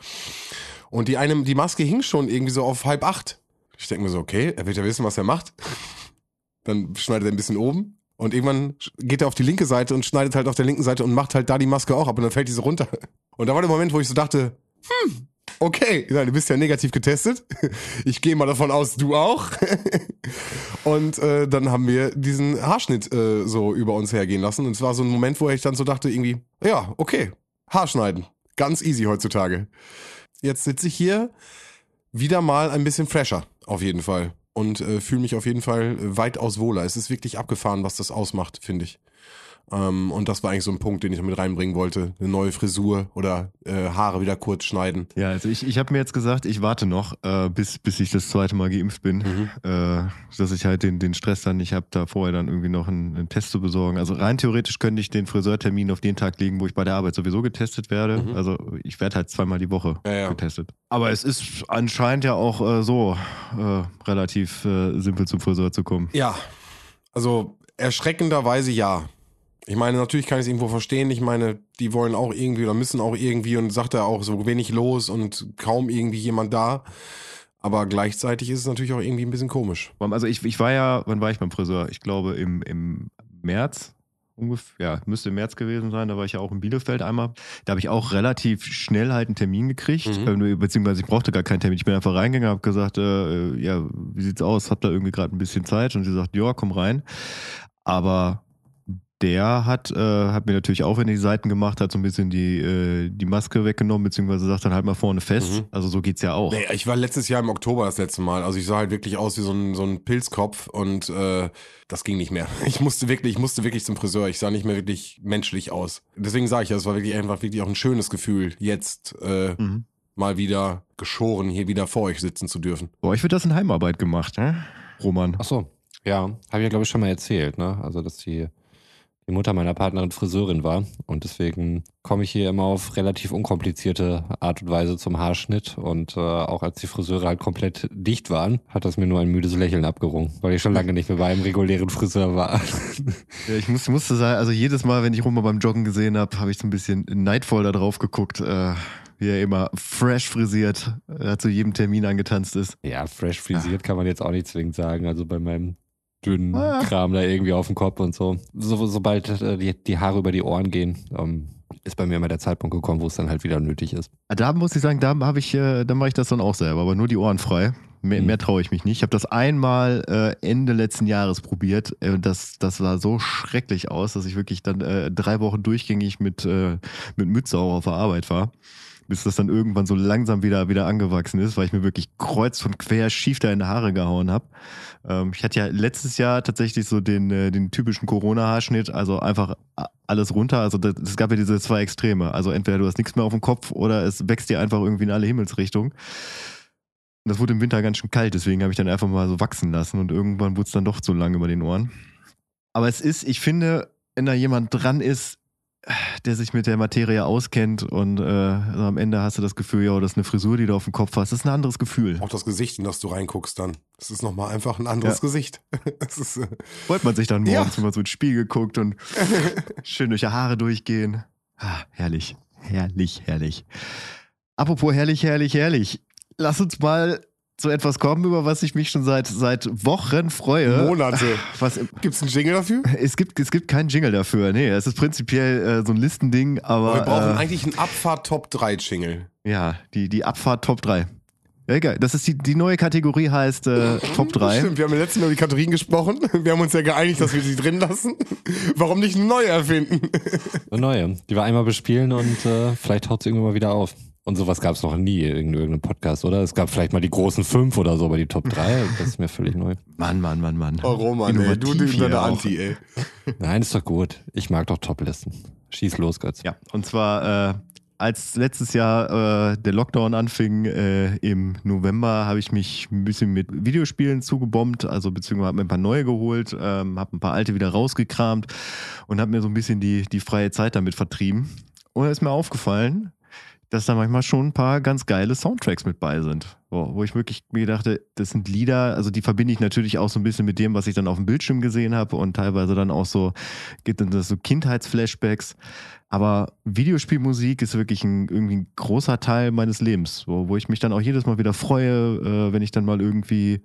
Und die eine, die Maske hing schon irgendwie so auf halb acht. Ich denke mir so, okay, er wird ja wissen, was er macht. Dann schneidet er ein bisschen oben. Und irgendwann geht er auf die linke Seite und schneidet halt auf der linken Seite und macht halt da die Maske auch ab und dann fällt die so runter. Und da war der Moment, wo ich so dachte, hm, okay, du bist ja negativ getestet. Ich gehe mal davon aus, du auch. Und äh, dann haben wir diesen Haarschnitt äh, so über uns hergehen lassen. Und es war so ein Moment, wo ich dann so dachte, irgendwie, ja, okay, Haarschneiden. Ganz easy heutzutage. Jetzt sitze ich hier wieder mal ein bisschen fresher, auf jeden Fall. Und äh, fühle mich auf jeden Fall weitaus wohler. Es ist wirklich abgefahren, was das ausmacht, finde ich. Ähm, und das war eigentlich so ein Punkt, den ich mit reinbringen wollte. Eine neue Frisur oder äh, Haare wieder kurz schneiden. Ja, also ich, ich habe mir jetzt gesagt, ich warte noch, äh, bis, bis ich das zweite Mal geimpft bin, Mhm. äh, dass ich halt den, den Stress dann nicht habe, da vorher dann irgendwie noch einen, einen Test zu besorgen. Also rein theoretisch könnte ich den Friseurtermin auf den Tag legen, wo ich bei der Arbeit sowieso getestet werde. Mhm. Also ich werde halt zweimal die Woche Ja, ja. getestet. Aber es ist anscheinend ja auch äh, so äh, relativ äh, simpel zum Friseur zu kommen. Ja, also erschreckenderweise ja. Ich meine, natürlich kann ich es irgendwo verstehen. Ich meine, die wollen auch irgendwie oder müssen auch irgendwie und sagt er auch so wenig los und kaum irgendwie jemand da. Aber gleichzeitig ist es natürlich auch irgendwie ein bisschen komisch. Also ich, ich war ja, wann war ich beim Friseur? Ich glaube im, im März ungefähr, ja, müsste im März gewesen sein, da war ich ja auch in Bielefeld einmal. Da habe ich auch relativ schnell halt einen Termin gekriegt, Mhm. äh, beziehungsweise ich brauchte gar keinen Termin. Ich bin einfach reingegangen, habe gesagt, äh, ja, wie sieht's aus? Habt ihr irgendwie gerade ein bisschen Zeit? Und sie sagt, ja, komm rein. Aber der hat, äh, hat mir natürlich auch, wenn er die Seiten gemacht hat, so ein bisschen die, äh, die Maske weggenommen, beziehungsweise sagt dann halt mal vorne fest. Mhm. Also so geht's ja auch. Nee, ich war letztes Jahr im Oktober das letzte Mal. Also ich sah halt wirklich aus wie so ein, so ein Pilzkopf und äh, das ging nicht mehr. Ich musste wirklich, ich musste wirklich zum Friseur. Ich sah nicht mehr wirklich menschlich aus. Deswegen sage ich ja, es war wirklich einfach wirklich auch ein schönes Gefühl, jetzt äh, Mhm. mal wieder geschoren hier wieder vor euch sitzen zu dürfen. Boah, ich wird das in Heimarbeit gemacht, ne? Roman. Ach so, ja, habe ich ja glaube ich schon mal erzählt, ne? Also dass die, die Mutter meiner Partnerin Friseurin war und deswegen komme ich hier immer auf relativ unkomplizierte Art und Weise zum Haarschnitt und äh, auch als die Friseure halt komplett dicht waren, hat das mir nur ein müdes Lächeln abgerungen, weil ich schon lange nicht mehr bei einem regulären Friseur war. Ja, ich muss, musste sagen, also jedes Mal, wenn ich Roman beim Joggen gesehen habe, habe ich so ein bisschen neidvoll da drauf geguckt, äh, wie er immer fresh frisiert äh, zu jedem Termin angetanzt ist. ja, fresh frisiert kann man jetzt auch nicht zwingend sagen, also bei meinem dünnen Ah. Kram da irgendwie auf dem Kopf und so. so sobald äh, die, die Haare über die Ohren gehen, ähm, ist bei mir immer der Zeitpunkt gekommen, wo es dann halt wieder nötig ist. Da muss ich sagen, da habe ich, äh, da mache ich das dann auch selber, aber nur die Ohren frei. Mehr, Mhm. mehr traue ich mich nicht. Ich habe das einmal äh, Ende letzten Jahres probiert. Äh, das, das sah so schrecklich aus, dass ich wirklich dann äh, drei Wochen durchgängig mit, äh, mit Mütze auch auf der Arbeit war. Bis das dann irgendwann so langsam wieder, wieder angewachsen ist, weil ich mir wirklich kreuz und quer schief da in die Haare gehauen habe. Ähm, ich hatte ja letztes Jahr tatsächlich so den, äh, den typischen Corona-Haarschnitt, also einfach alles runter. Also es gab ja diese zwei Extreme. Also entweder du hast nichts mehr auf dem Kopf oder es wächst dir einfach irgendwie in alle Himmelsrichtungen. Das wurde im Winter ganz schön kalt, deswegen habe ich dann einfach mal so wachsen lassen und irgendwann wurde es dann doch zu lang über den Ohren. Aber es ist, ich finde, wenn da jemand dran ist, der sich mit der Materie auskennt und äh, also am Ende hast du das Gefühl, ja, das ist eine Frisur, die du auf dem Kopf hast. Das ist ein anderes Gefühl. Auch das Gesicht, in das du reinguckst dann. Das ist nochmal einfach ein anderes Ja. Gesicht. Ist, äh, Freut man sich dann Ja. morgens, wenn man so ins Spiegel guckt und schön durch die Haare durchgehen. Ah, herrlich, herrlich, herrlich. Apropos herrlich, herrlich, herrlich. Lass uns mal zu etwas kommen, über was ich mich schon seit, seit Wochen freue. Monate. Was, Gibt's einen Jingle dafür? es, gibt, es gibt keinen Jingle dafür. Nee, es ist prinzipiell äh, so ein Listending, aber. Wir brauchen äh, eigentlich einen Abfahrt Top 3 Jingle. Ja, die, die Abfahrt Top 3. Ja, egal. Das ist die, die neue Kategorie heißt äh, Top 3. Stimmt, wir haben ja letztes Mal über die Kategorien gesprochen. Wir haben uns ja geeinigt, dass wir sie drin lassen. Warum nicht eine neue erfinden? Eine neue. Die wir einmal bespielen und äh, vielleicht haut sie irgendwann mal wieder auf. Und sowas gab es noch nie in irgendeinem Podcast, oder? Es gab vielleicht mal die großen fünf oder so, aber die Top 3, das ist mir völlig neu. Mann, Mann, Mann, Mann. Oh Roman, ey, du, Innovativ deine. Anti, ey. Nein, ist doch gut. Ich mag doch Top-Listen. Schieß los, Götz. Ja, und zwar äh, als letztes Jahr äh, der Lockdown anfing äh, im November, habe ich mich ein bisschen mit Videospielen zugebombt, also beziehungsweise habe mir ein paar neue geholt, ähm, habe ein paar alte wieder rausgekramt und habe mir so ein bisschen die, die freie Zeit damit vertrieben. Und da ist mir aufgefallen, dass da manchmal schon ein paar ganz geile Soundtracks mit bei sind. So, wo ich wirklich mir dachte, das sind Lieder, also die verbinde ich natürlich auch so ein bisschen mit dem, was ich dann auf dem Bildschirm gesehen habe und teilweise dann auch so, gibt dann so Kindheitsflashbacks. Aber Videospielmusik ist wirklich ein, irgendwie ein großer Teil meines Lebens, wo, wo ich mich dann auch jedes Mal wieder freue, äh, wenn ich dann mal irgendwie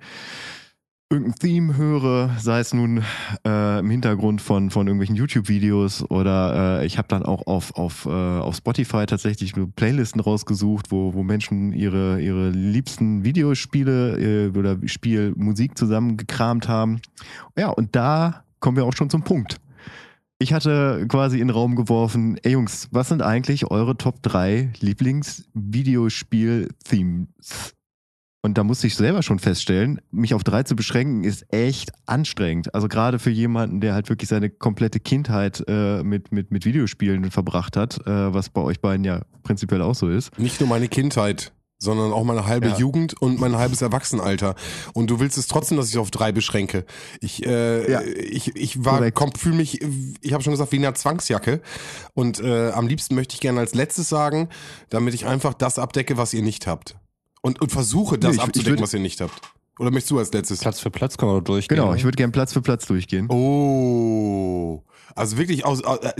irgendein Theme höre, sei es nun äh, im Hintergrund von, von irgendwelchen YouTube-Videos oder äh, ich habe dann auch auf, auf, äh, auf Spotify tatsächlich Playlisten rausgesucht, wo, wo Menschen ihre, ihre liebsten Videospiele äh, oder Spielmusik zusammengekramt haben. Ja, und da kommen wir auch schon zum Punkt. Ich hatte quasi in den Raum geworfen, ey Jungs, was sind eigentlich eure Top 3 Lieblingsvideospiel-Themes? Und da musste ich selber schon feststellen, mich auf drei zu beschränken, ist echt anstrengend. Also gerade für jemanden, der halt wirklich seine komplette Kindheit äh, mit, mit, mit Videospielen verbracht hat, äh, was bei euch beiden ja prinzipiell auch so ist. Nicht nur meine Kindheit, sondern auch meine halbe Ja. Jugend und mein halbes Erwachsenenalter. Und du willst es trotzdem, dass ich auf drei beschränke. Ich, äh, Ja. ich, ich war, komm, fühle mich, ich habe schon gesagt, wie in einer Zwangsjacke. Und äh, am liebsten möchte ich gerne als letztes sagen, damit ich einfach das abdecke, was ihr nicht habt. Und, und versuche das Nee, ich- ich abzudecken, würd- was ihr nicht habt. Oder möchtest du als letztes? Platz für Platz können wir durchgehen. Genau, ne? ich würde gerne Platz für Platz durchgehen. Oh. Also wirklich aus, aus äh,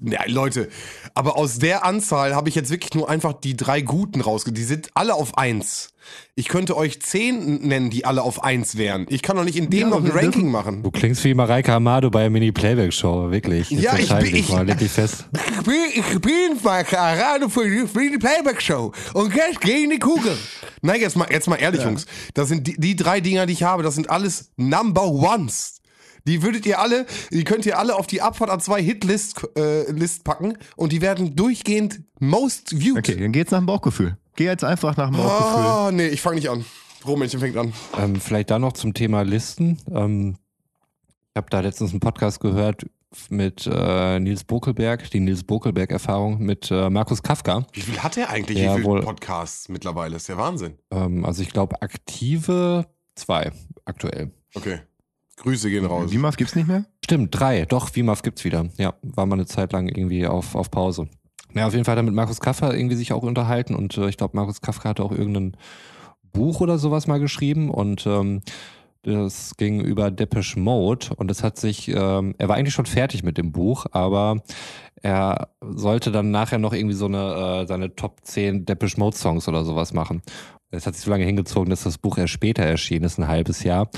ja, Leute, aber aus der Anzahl habe ich jetzt wirklich nur einfach die drei guten rausge. Die sind alle auf eins. Ich könnte euch zehn nennen, die alle auf eins wären. Ich kann doch nicht in dem Ja, noch ein Ranking dürfen- machen. Du klingst wie Mareike Amado bei der Mini-Playback-Show, wirklich. Jetzt Ja, ich entscheide bin- dich ich- mal, leg dich fest. Ich bin, ich bin Marke Arado für die, für die Playback-Show. Und jetzt gegen die Kugel. Nein, jetzt mal, jetzt mal ehrlich, Jungs. Das sind die, die drei Dinger, die ich habe, das sind alles Number Ones. Die würdet ihr alle, die könnt ihr alle auf die Abfahrt A2 Hitlist äh, List packen und die werden durchgehend most viewed. Okay, dann geht's nach dem Bauchgefühl. Geh jetzt einfach nach dem Bauchgefühl. Ah, nee, ich fange nicht an. Rohmännchen fängt an. Ähm, vielleicht da noch zum Thema Listen. Ähm, ich habe da letztens einen Podcast gehört mit äh, Nils Bokelberg, die Nils Bokelberg-Erfahrung mit äh, Markus Kafka. Wie viel hat er eigentlich? Ja, Wie viele. Podcasts mittlerweile? ist der Wahnsinn. Ähm, also ich glaube aktive zwei aktuell. Okay. Grüße gehen raus. WIMAF gibt's nicht mehr? Stimmt, drei. Doch, VMAF gibt's wieder. Ja, war mal eine Zeit lang irgendwie auf, auf Pause. Ja, auf jeden Fall hat er mit Markus Kafka irgendwie sich auch unterhalten und äh, ich glaube, Markus Kafka hatte auch irgendein Buch oder sowas mal geschrieben und ähm, das ging über Depeche Mode und es hat sich, ähm, er war eigentlich schon fertig mit dem Buch, aber er sollte dann nachher noch irgendwie so eine, äh, seine Top 10 Depeche Mode Songs oder sowas machen. Es hat sich so lange hingezogen, dass das Buch erst später erschienen ist, ein halbes Jahr.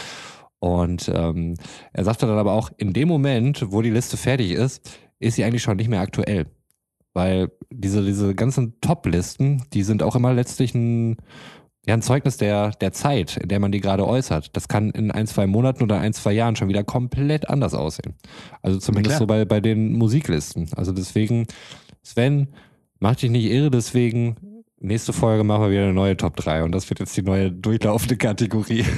Und ähm, er sagte dann aber auch, in dem Moment, wo die Liste fertig ist, ist sie eigentlich schon nicht mehr aktuell. Weil diese, diese ganzen Top-Listen, die sind auch immer letztlich ein, ja, ein Zeugnis der, der Zeit, in der man die gerade äußert. Das kann in ein, zwei Monaten oder ein, zwei Jahren schon wieder komplett anders aussehen. Also zumindest so bei, bei den Musiklisten. Also deswegen, Sven, mach dich nicht irre, deswegen, nächste Folge machen wir wieder eine neue Top 3 und das wird jetzt die neue durchlaufende Kategorie.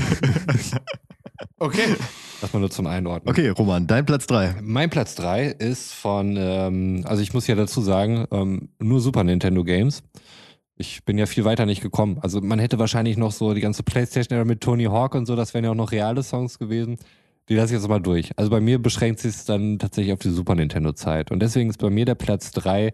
Okay. Das mal nur zum Einordnen. Okay, Roman, dein Platz drei. Mein Platz 3 ist von, ähm, also ich muss ja dazu sagen, ähm, nur Super Nintendo Games. Ich bin ja viel weiter nicht gekommen. Also man hätte wahrscheinlich noch so die ganze Playstation-Ära mit Tony Hawk und so, das wären ja auch noch reale Songs gewesen. Die lasse ich jetzt mal durch. Also bei mir beschränkt sich es dann tatsächlich auf die Super Nintendo-Zeit. Und deswegen ist bei mir der Platz 3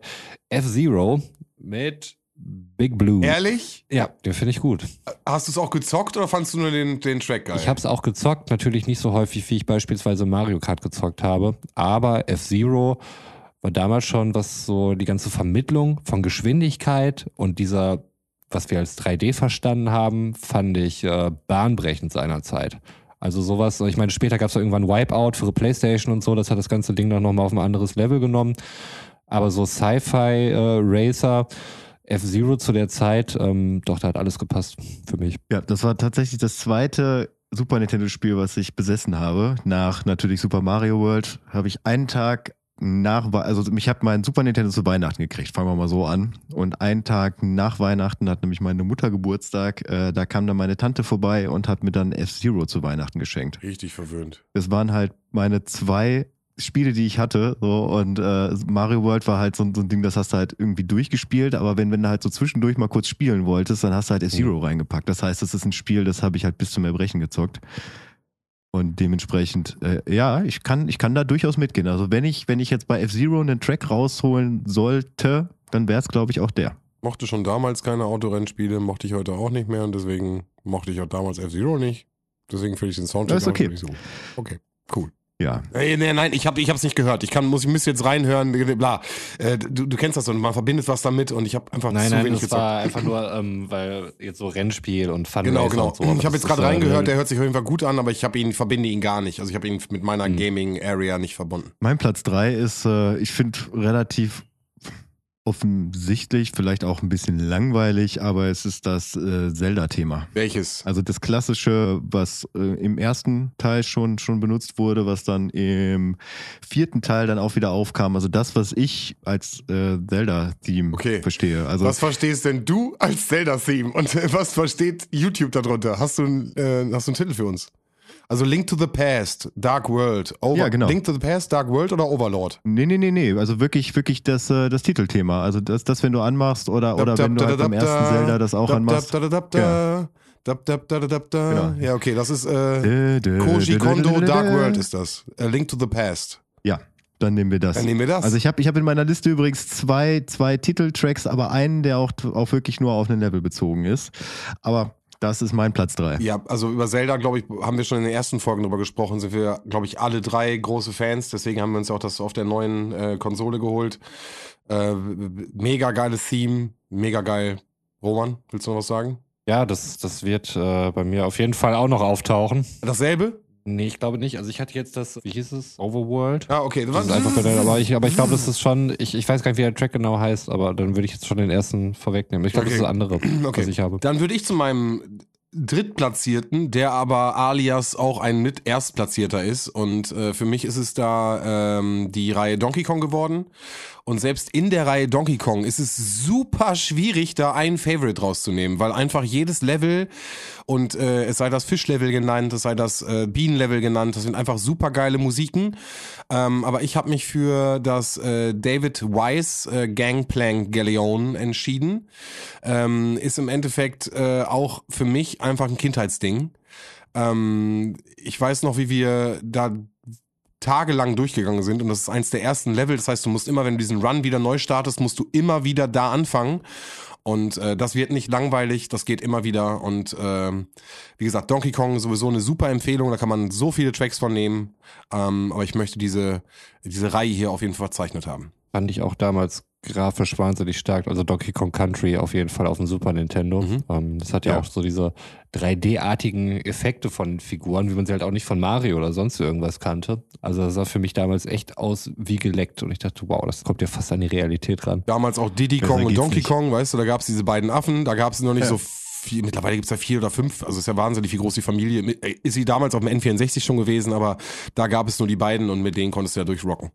F-Zero mit Big Blue. Ehrlich? Ja, den finde ich gut. Hast du es auch gezockt oder fandst du nur den, den Track geil? Ich habe es auch gezockt, natürlich nicht so häufig, wie ich beispielsweise Mario Kart gezockt habe, aber F-Zero war damals schon, was so die ganze Vermittlung von Geschwindigkeit und dieser, was wir als 3D verstanden haben, fand ich äh, bahnbrechend seinerzeit. Also sowas, ich meine, später gab es irgendwann Wipeout für die Playstation und so, das hat das ganze Ding dann nochmal auf ein anderes Level genommen. Aber so Sci-Fi äh, Racer, F-Zero zu der Zeit, ähm, doch, da hat alles gepasst für mich. Ja, das war tatsächlich das zweite Super Nintendo-Spiel, was ich besessen habe. Nach natürlich Super Mario World habe ich einen Tag nach, also ich habe mein Super Nintendo zu Weihnachten gekriegt, fangen wir mal so an. Und einen Tag nach Weihnachten hat nämlich meine Mutter Geburtstag, äh, da kam dann meine Tante vorbei und hat mir dann F-Zero zu Weihnachten geschenkt. Richtig verwöhnt. Es waren halt meine zwei Spiele, die ich hatte, so und äh, Mario World war halt so, ein- so ein Ding, das hast du halt irgendwie durchgespielt, aber wenn, wenn du halt so zwischendurch mal kurz spielen wolltest, dann hast du halt F-Zero reingepackt. Das heißt, das ist ein Spiel, das habe ich halt bis zum Erbrechen gezockt. Und dementsprechend, äh, ja, ich kann, ich kann da durchaus mitgehen. Also wenn ich, wenn ich jetzt bei F-Zero einen Track rausholen sollte, dann wäre es, glaube ich, auch der. Mochte schon damals keine Autorennspiele, mochte ich heute auch nicht mehr und deswegen mochte ich auch damals F-Zero nicht. Deswegen finde ich den Soundtrack Das ist okay. auch nicht so. Okay, cool. Ja. Ey, nee, nein, ich habe ich hab's nicht gehört. Ich kann, muss, ich müsste jetzt reinhören, bla. Äh, du, du kennst das und man verbindet was damit und ich habe einfach Nein, zu nein, wenig das gezockt. war einfach nur, ähm, weil jetzt so Rennspiel und Fun Genau, genau. und so. ich habe jetzt gerade äh, reingehört, der hört sich auf jeden Fall gut an, aber ich habe ihn, verbinde ihn gar nicht. Also ich habe ihn mit meiner Mhm. Gaming-Area nicht verbunden. Mein Platz drei ist, äh, ich finde, relativ offensichtlich, vielleicht auch ein bisschen langweilig, aber es ist das äh, Zelda-Thema. Welches? Also das klassische, was äh, im ersten Teil schon, schon benutzt wurde, was dann im vierten Teil dann auch wieder aufkam. Also das, was ich als äh, Zelda-Theme Okay. verstehe. Also was verstehst denn du als Zelda-Theme und was versteht YouTube darunter? Hast du, äh, hast du einen Titel für uns? Also Link to the Past, Dark World, Over ja, genau. Link to the Past, Dark World oder Overlord? Nee, nee, nee, nee. Also wirklich, wirklich das, äh, das Titelthema. Also das, das, wenn du anmachst oder, oder wenn du halt beim ersten Zelda das auch anmachst. Dab, dab, da, dab, da. Genau. Ja, okay, das ist äh, Koji Kondo Dark World ist das. A Link to the Past. Ja, dann nehmen wir das. Dann nehmen wir das. Also ich habe ich hab in meiner Liste übrigens zwei, zwei Titeltracks, aber einen, der auch, auch wirklich nur auf einen Level bezogen ist. Aber das ist mein Platz drei. Ja, also über Zelda, glaube ich, haben wir schon in den ersten Folgen drüber gesprochen, sind wir, glaube ich, alle drei große Fans. Deswegen haben wir uns auch das auf der neuen äh, Konsole geholt. Äh, mega geiles Theme, mega geil. Roman, willst du noch was sagen? Ja, das, das wird äh, bei mir auf jeden Fall auch noch auftauchen. Dasselbe? Nee, ich glaube nicht. Also ich hatte jetzt das, wie hieß es? Overworld. Ja, okay. Das ist einfach benannt, aber ich, aber ich glaube, das ist schon, ich, ich weiß gar nicht, wie der Track genau heißt, aber dann würde ich jetzt schon den ersten vorwegnehmen. Ich glaube, Okay. das ist das andere, Okay. was ich habe. Dann würde ich zu meinem Drittplatzierten, der aber alias auch ein mit Erstplatzierter ist. Und äh, für mich ist es da ähm, die Reihe Donkey Kong geworden. Und selbst in der Reihe Donkey Kong ist es super schwierig, da einen Favorite rauszunehmen, weil einfach jedes Level und äh, es sei das Fischlevel genannt, es sei das äh, Bienenlevel genannt, das sind einfach super geile Musiken. Ähm, aber ich habe mich für das äh, David Wise äh, Gangplank Galleon entschieden. Ähm, ist im Endeffekt äh, auch für mich einfach ein Kindheitsding. Ähm, ich weiß noch, wie wir da tagelang durchgegangen sind und das ist eins der ersten Level. Das heißt, du musst immer, wenn du diesen Run wieder neu startest, musst du immer wieder da anfangen. Und äh, das wird nicht langweilig, das geht immer wieder. Und ähm, wie gesagt, Donkey Kong sowieso eine super Empfehlung, da kann man so viele Tracks von nehmen. Ähm, aber ich möchte diese, diese Reihe hier auf jeden Fall verzeichnet haben. Fand ich auch damals grafisch wahnsinnig stark. Also Donkey Kong Country auf jeden Fall auf dem Super Nintendo. Mhm. Ähm, das hat ja, Ja. auch so diese 3D-artigen Effekte von Figuren, wie man sie halt auch nicht von Mario oder sonst irgendwas kannte. Also das sah für mich damals echt aus wie geleckt und ich dachte, wow, das kommt ja fast an die Realität ran. Damals auch Diddy Besser Kong und geht's Donkey nicht. Kong, weißt du, da gab es diese beiden Affen, da gab es noch nicht Ja. so viel, mittlerweile gibt es ja vier oder fünf, also ist ja wahnsinnig, wie groß die Familie, äh, ist sie damals auf dem N64 schon gewesen, aber da gab es nur die beiden und mit denen konntest du ja durchrocken.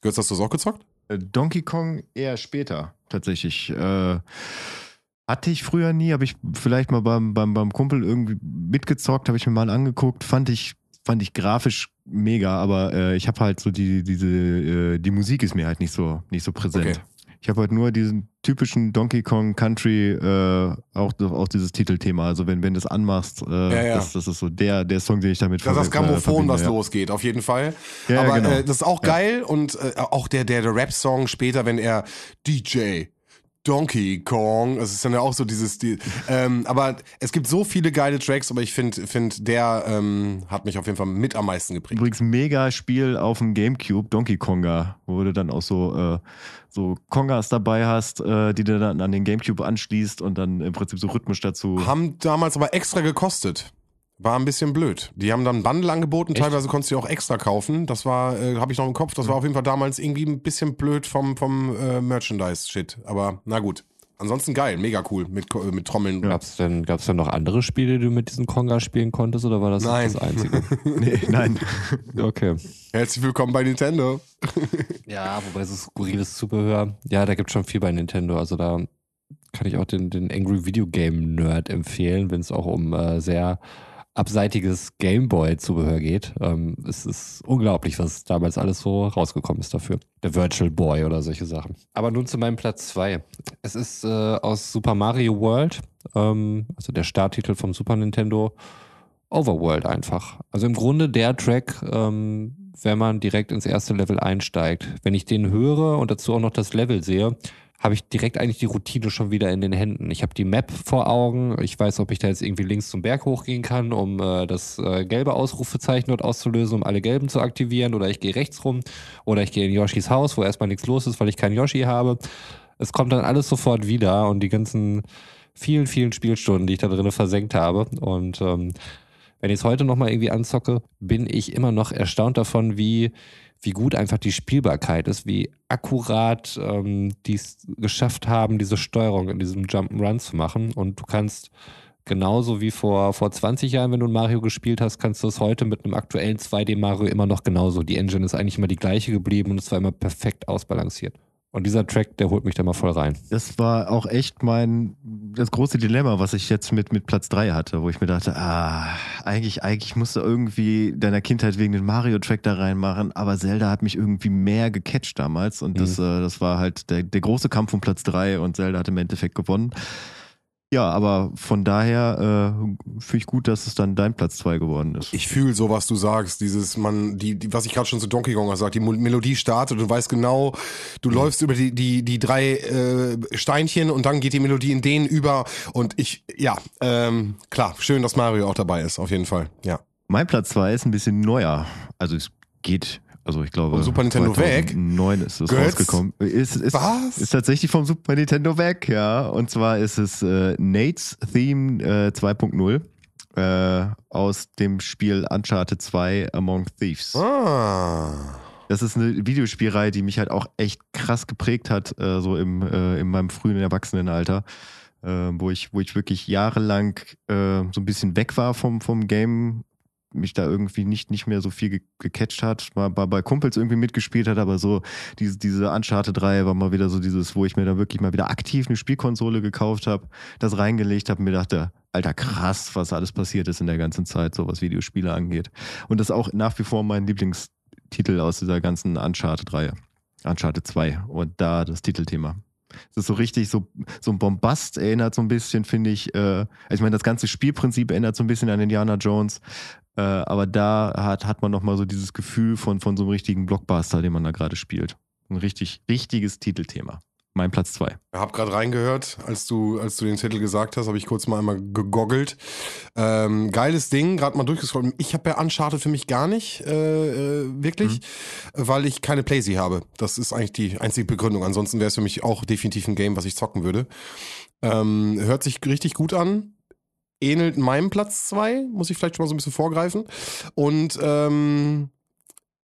Götz, hast du das auch gezockt? Äh, Donkey Kong eher später, tatsächlich. Äh, hatte ich früher nie, habe ich vielleicht mal beim, beim, beim Kumpel irgendwie mitgezockt, habe ich mir mal angeguckt, fand ich, fand ich grafisch mega, aber äh, ich habe halt so die, diese, äh, die Musik ist mir halt nicht so, nicht so präsent. Okay. Ich habe halt nur diesen typischen Donkey Kong Country, äh, auch, auch dieses Titelthema. Also wenn, wenn du es anmachst, äh, Ja, ja. Das, das ist so der, der Song, den ich damit Das ist das äh, Grammophon, verbinde, was ja. losgeht, auf jeden Fall. Aber genau. äh, das ist auch geil und äh, auch der, der, der Rap-Song später, wenn er DJ Donkey Kong, das ist dann ja auch so dieses, die, ähm, aber es gibt so viele geile Tracks, aber ich finde, find, der ähm, hat mich auf jeden Fall mit am meisten geprägt. Übrigens mega Spiel auf dem Gamecube, Donkey Konga, wo du dann auch so, äh, so Kongas dabei hast, äh, die du dann an den Gamecube anschließt und dann im Prinzip so rhythmisch dazu. Haben damals aber extra gekostet. War ein bisschen blöd. Die haben dann Bundle angeboten, Echt? teilweise konntest du auch extra kaufen. Das war, äh, habe ich noch im Kopf, das war auf jeden Fall damals irgendwie ein bisschen blöd vom, vom äh, Merchandise-Shit. Aber na gut. Ansonsten geil, mega cool mit, mit Trommeln. Gab's denn, gab's denn noch andere Spiele, die du mit diesen Konga spielen konntest oder war das Nein. das einzige? Nee, nein. Okay. Herzlich willkommen bei Nintendo. Ja, wobei so skurriles Zubehör, ja, da gibt schon viel bei Nintendo. Also da kann ich auch den, den Angry Video Game Nerd empfehlen, wenn es auch um äh, sehr abseitiges Gameboy-Zubehör geht. Ähm, es ist unglaublich, was damals alles so rausgekommen ist dafür. Der Virtual Boy oder solche Sachen. Aber nun zu meinem Platz zwei. Es ist äh, aus Super Mario World, ähm, also der Starttitel vom Super Nintendo. Overworld einfach. Also im Grunde der Track, ähm, wenn man direkt ins erste Level einsteigt. Wenn ich den höre und dazu auch noch das Level sehe, habe ich direkt eigentlich die Routine schon wieder in den Händen. Ich habe die Map vor Augen. Ich weiß, ob ich da jetzt irgendwie links zum Berg hochgehen kann, um äh, das äh, gelbe Ausrufezeichen dort auszulösen, um alle gelben zu aktivieren. Oder ich gehe rechts rum. Oder ich gehe in Yoshis Haus, wo erstmal nichts los ist, weil ich keinen Yoshi habe. Es kommt dann alles sofort wieder und die ganzen vielen, vielen Spielstunden, die ich da drin versenkt habe. Und ähm, wenn ich es heute nochmal irgendwie anzocke, bin ich immer noch erstaunt davon, wie, wie gut einfach die Spielbarkeit ist, wie akkurat ähm, die es geschafft haben, diese Steuerung in diesem Jump'n'Run zu machen. Und du kannst genauso wie vor, vor 20 Jahren, wenn du ein Mario gespielt hast, kannst du es heute mit einem aktuellen 2D-Mario immer noch genauso. Die Engine ist eigentlich immer die gleiche geblieben und es war immer perfekt ausbalanciert. Und dieser Track, der holt mich da mal voll rein. Das war auch echt mein, das große Dilemma, was ich jetzt mit, mit Platz 3 hatte, wo ich mir dachte, ah, eigentlich, eigentlich musst du irgendwie deiner Kindheit wegen den Mario-Track da reinmachen, aber Zelda hat mich irgendwie mehr gecatcht damals und das, äh, das war halt der, der große Kampf um Platz 3 und Zelda hat im Endeffekt gewonnen. Ja, aber von daher äh, finde ich gut, dass es dann dein Platz 2 geworden ist. Ich fühle so, was du sagst. Dieses, man, die, die was ich gerade schon zu Donkey Kong gesagt, die Melodie startet und du weißt genau, du läufst über die, die, die drei äh, Steinchen und dann geht die Melodie in den über. Und ich, ja, ähm, klar, schön, dass Mario auch dabei ist, auf jeden Fall. Ja. Mein Platz 2 ist ein bisschen neuer. Also es geht, also ich glaube. Vom Super Nintendo weg? 2009 ist es Götz? rausgekommen. Ist, ist, Was? Ist tatsächlich vom Super Nintendo weg, ja. Und zwar ist es äh, Nate's Theme äh, 2.0 äh, aus dem Spiel Uncharted 2 Among Thieves. Ah. Das ist eine Videospielreihe, die mich halt auch echt krass geprägt hat, äh, so im, äh, in meinem frühen Erwachsenenalter. äh, wo, ich, wo ich wirklich jahrelang äh, so ein bisschen weg war vom, vom Game, mich da irgendwie nicht, nicht mehr so viel ge gecatcht hat, mal bei, bei Kumpels irgendwie mitgespielt hat, aber so diese, diese Uncharted-Reihe war mal wieder so dieses, wo ich mir da wirklich mal wieder aktiv eine Spielkonsole gekauft habe, das reingelegt habe und mir dachte, alter krass, was alles passiert ist in der ganzen Zeit, so was Videospiele angeht. Und das ist auch nach wie vor mein Lieblingstitel aus dieser ganzen Uncharted-Reihe. Uncharted 2 und da das Titelthema. Es ist so richtig so, so ein Bombast, erinnert so ein bisschen, finde ich. Äh, ich meine, das ganze Spielprinzip erinnert so ein bisschen an Indiana Jones. Äh, aber da hat, hat man nochmal so dieses Gefühl von, von so einem richtigen Blockbuster, den man da gerade spielt. Ein richtig, richtiges Titelthema. Mein Platz zwei. Ich habe gerade reingehört, als du, als du den Titel gesagt hast, habe ich kurz mal einmal gegoggelt. Ähm, geiles Ding, gerade mal durchgescrollt. Ich habe ja Uncharted für mich gar nicht, äh, äh, wirklich, mhm. weil ich keine Playsee habe. Das ist eigentlich die einzige Begründung. Ansonsten wäre es für mich auch definitiv ein Game, was ich zocken würde. Ähm, hört sich richtig gut an. Ähnelt meinem Platz zwei, muss ich vielleicht schon mal so ein bisschen vorgreifen. Und ähm,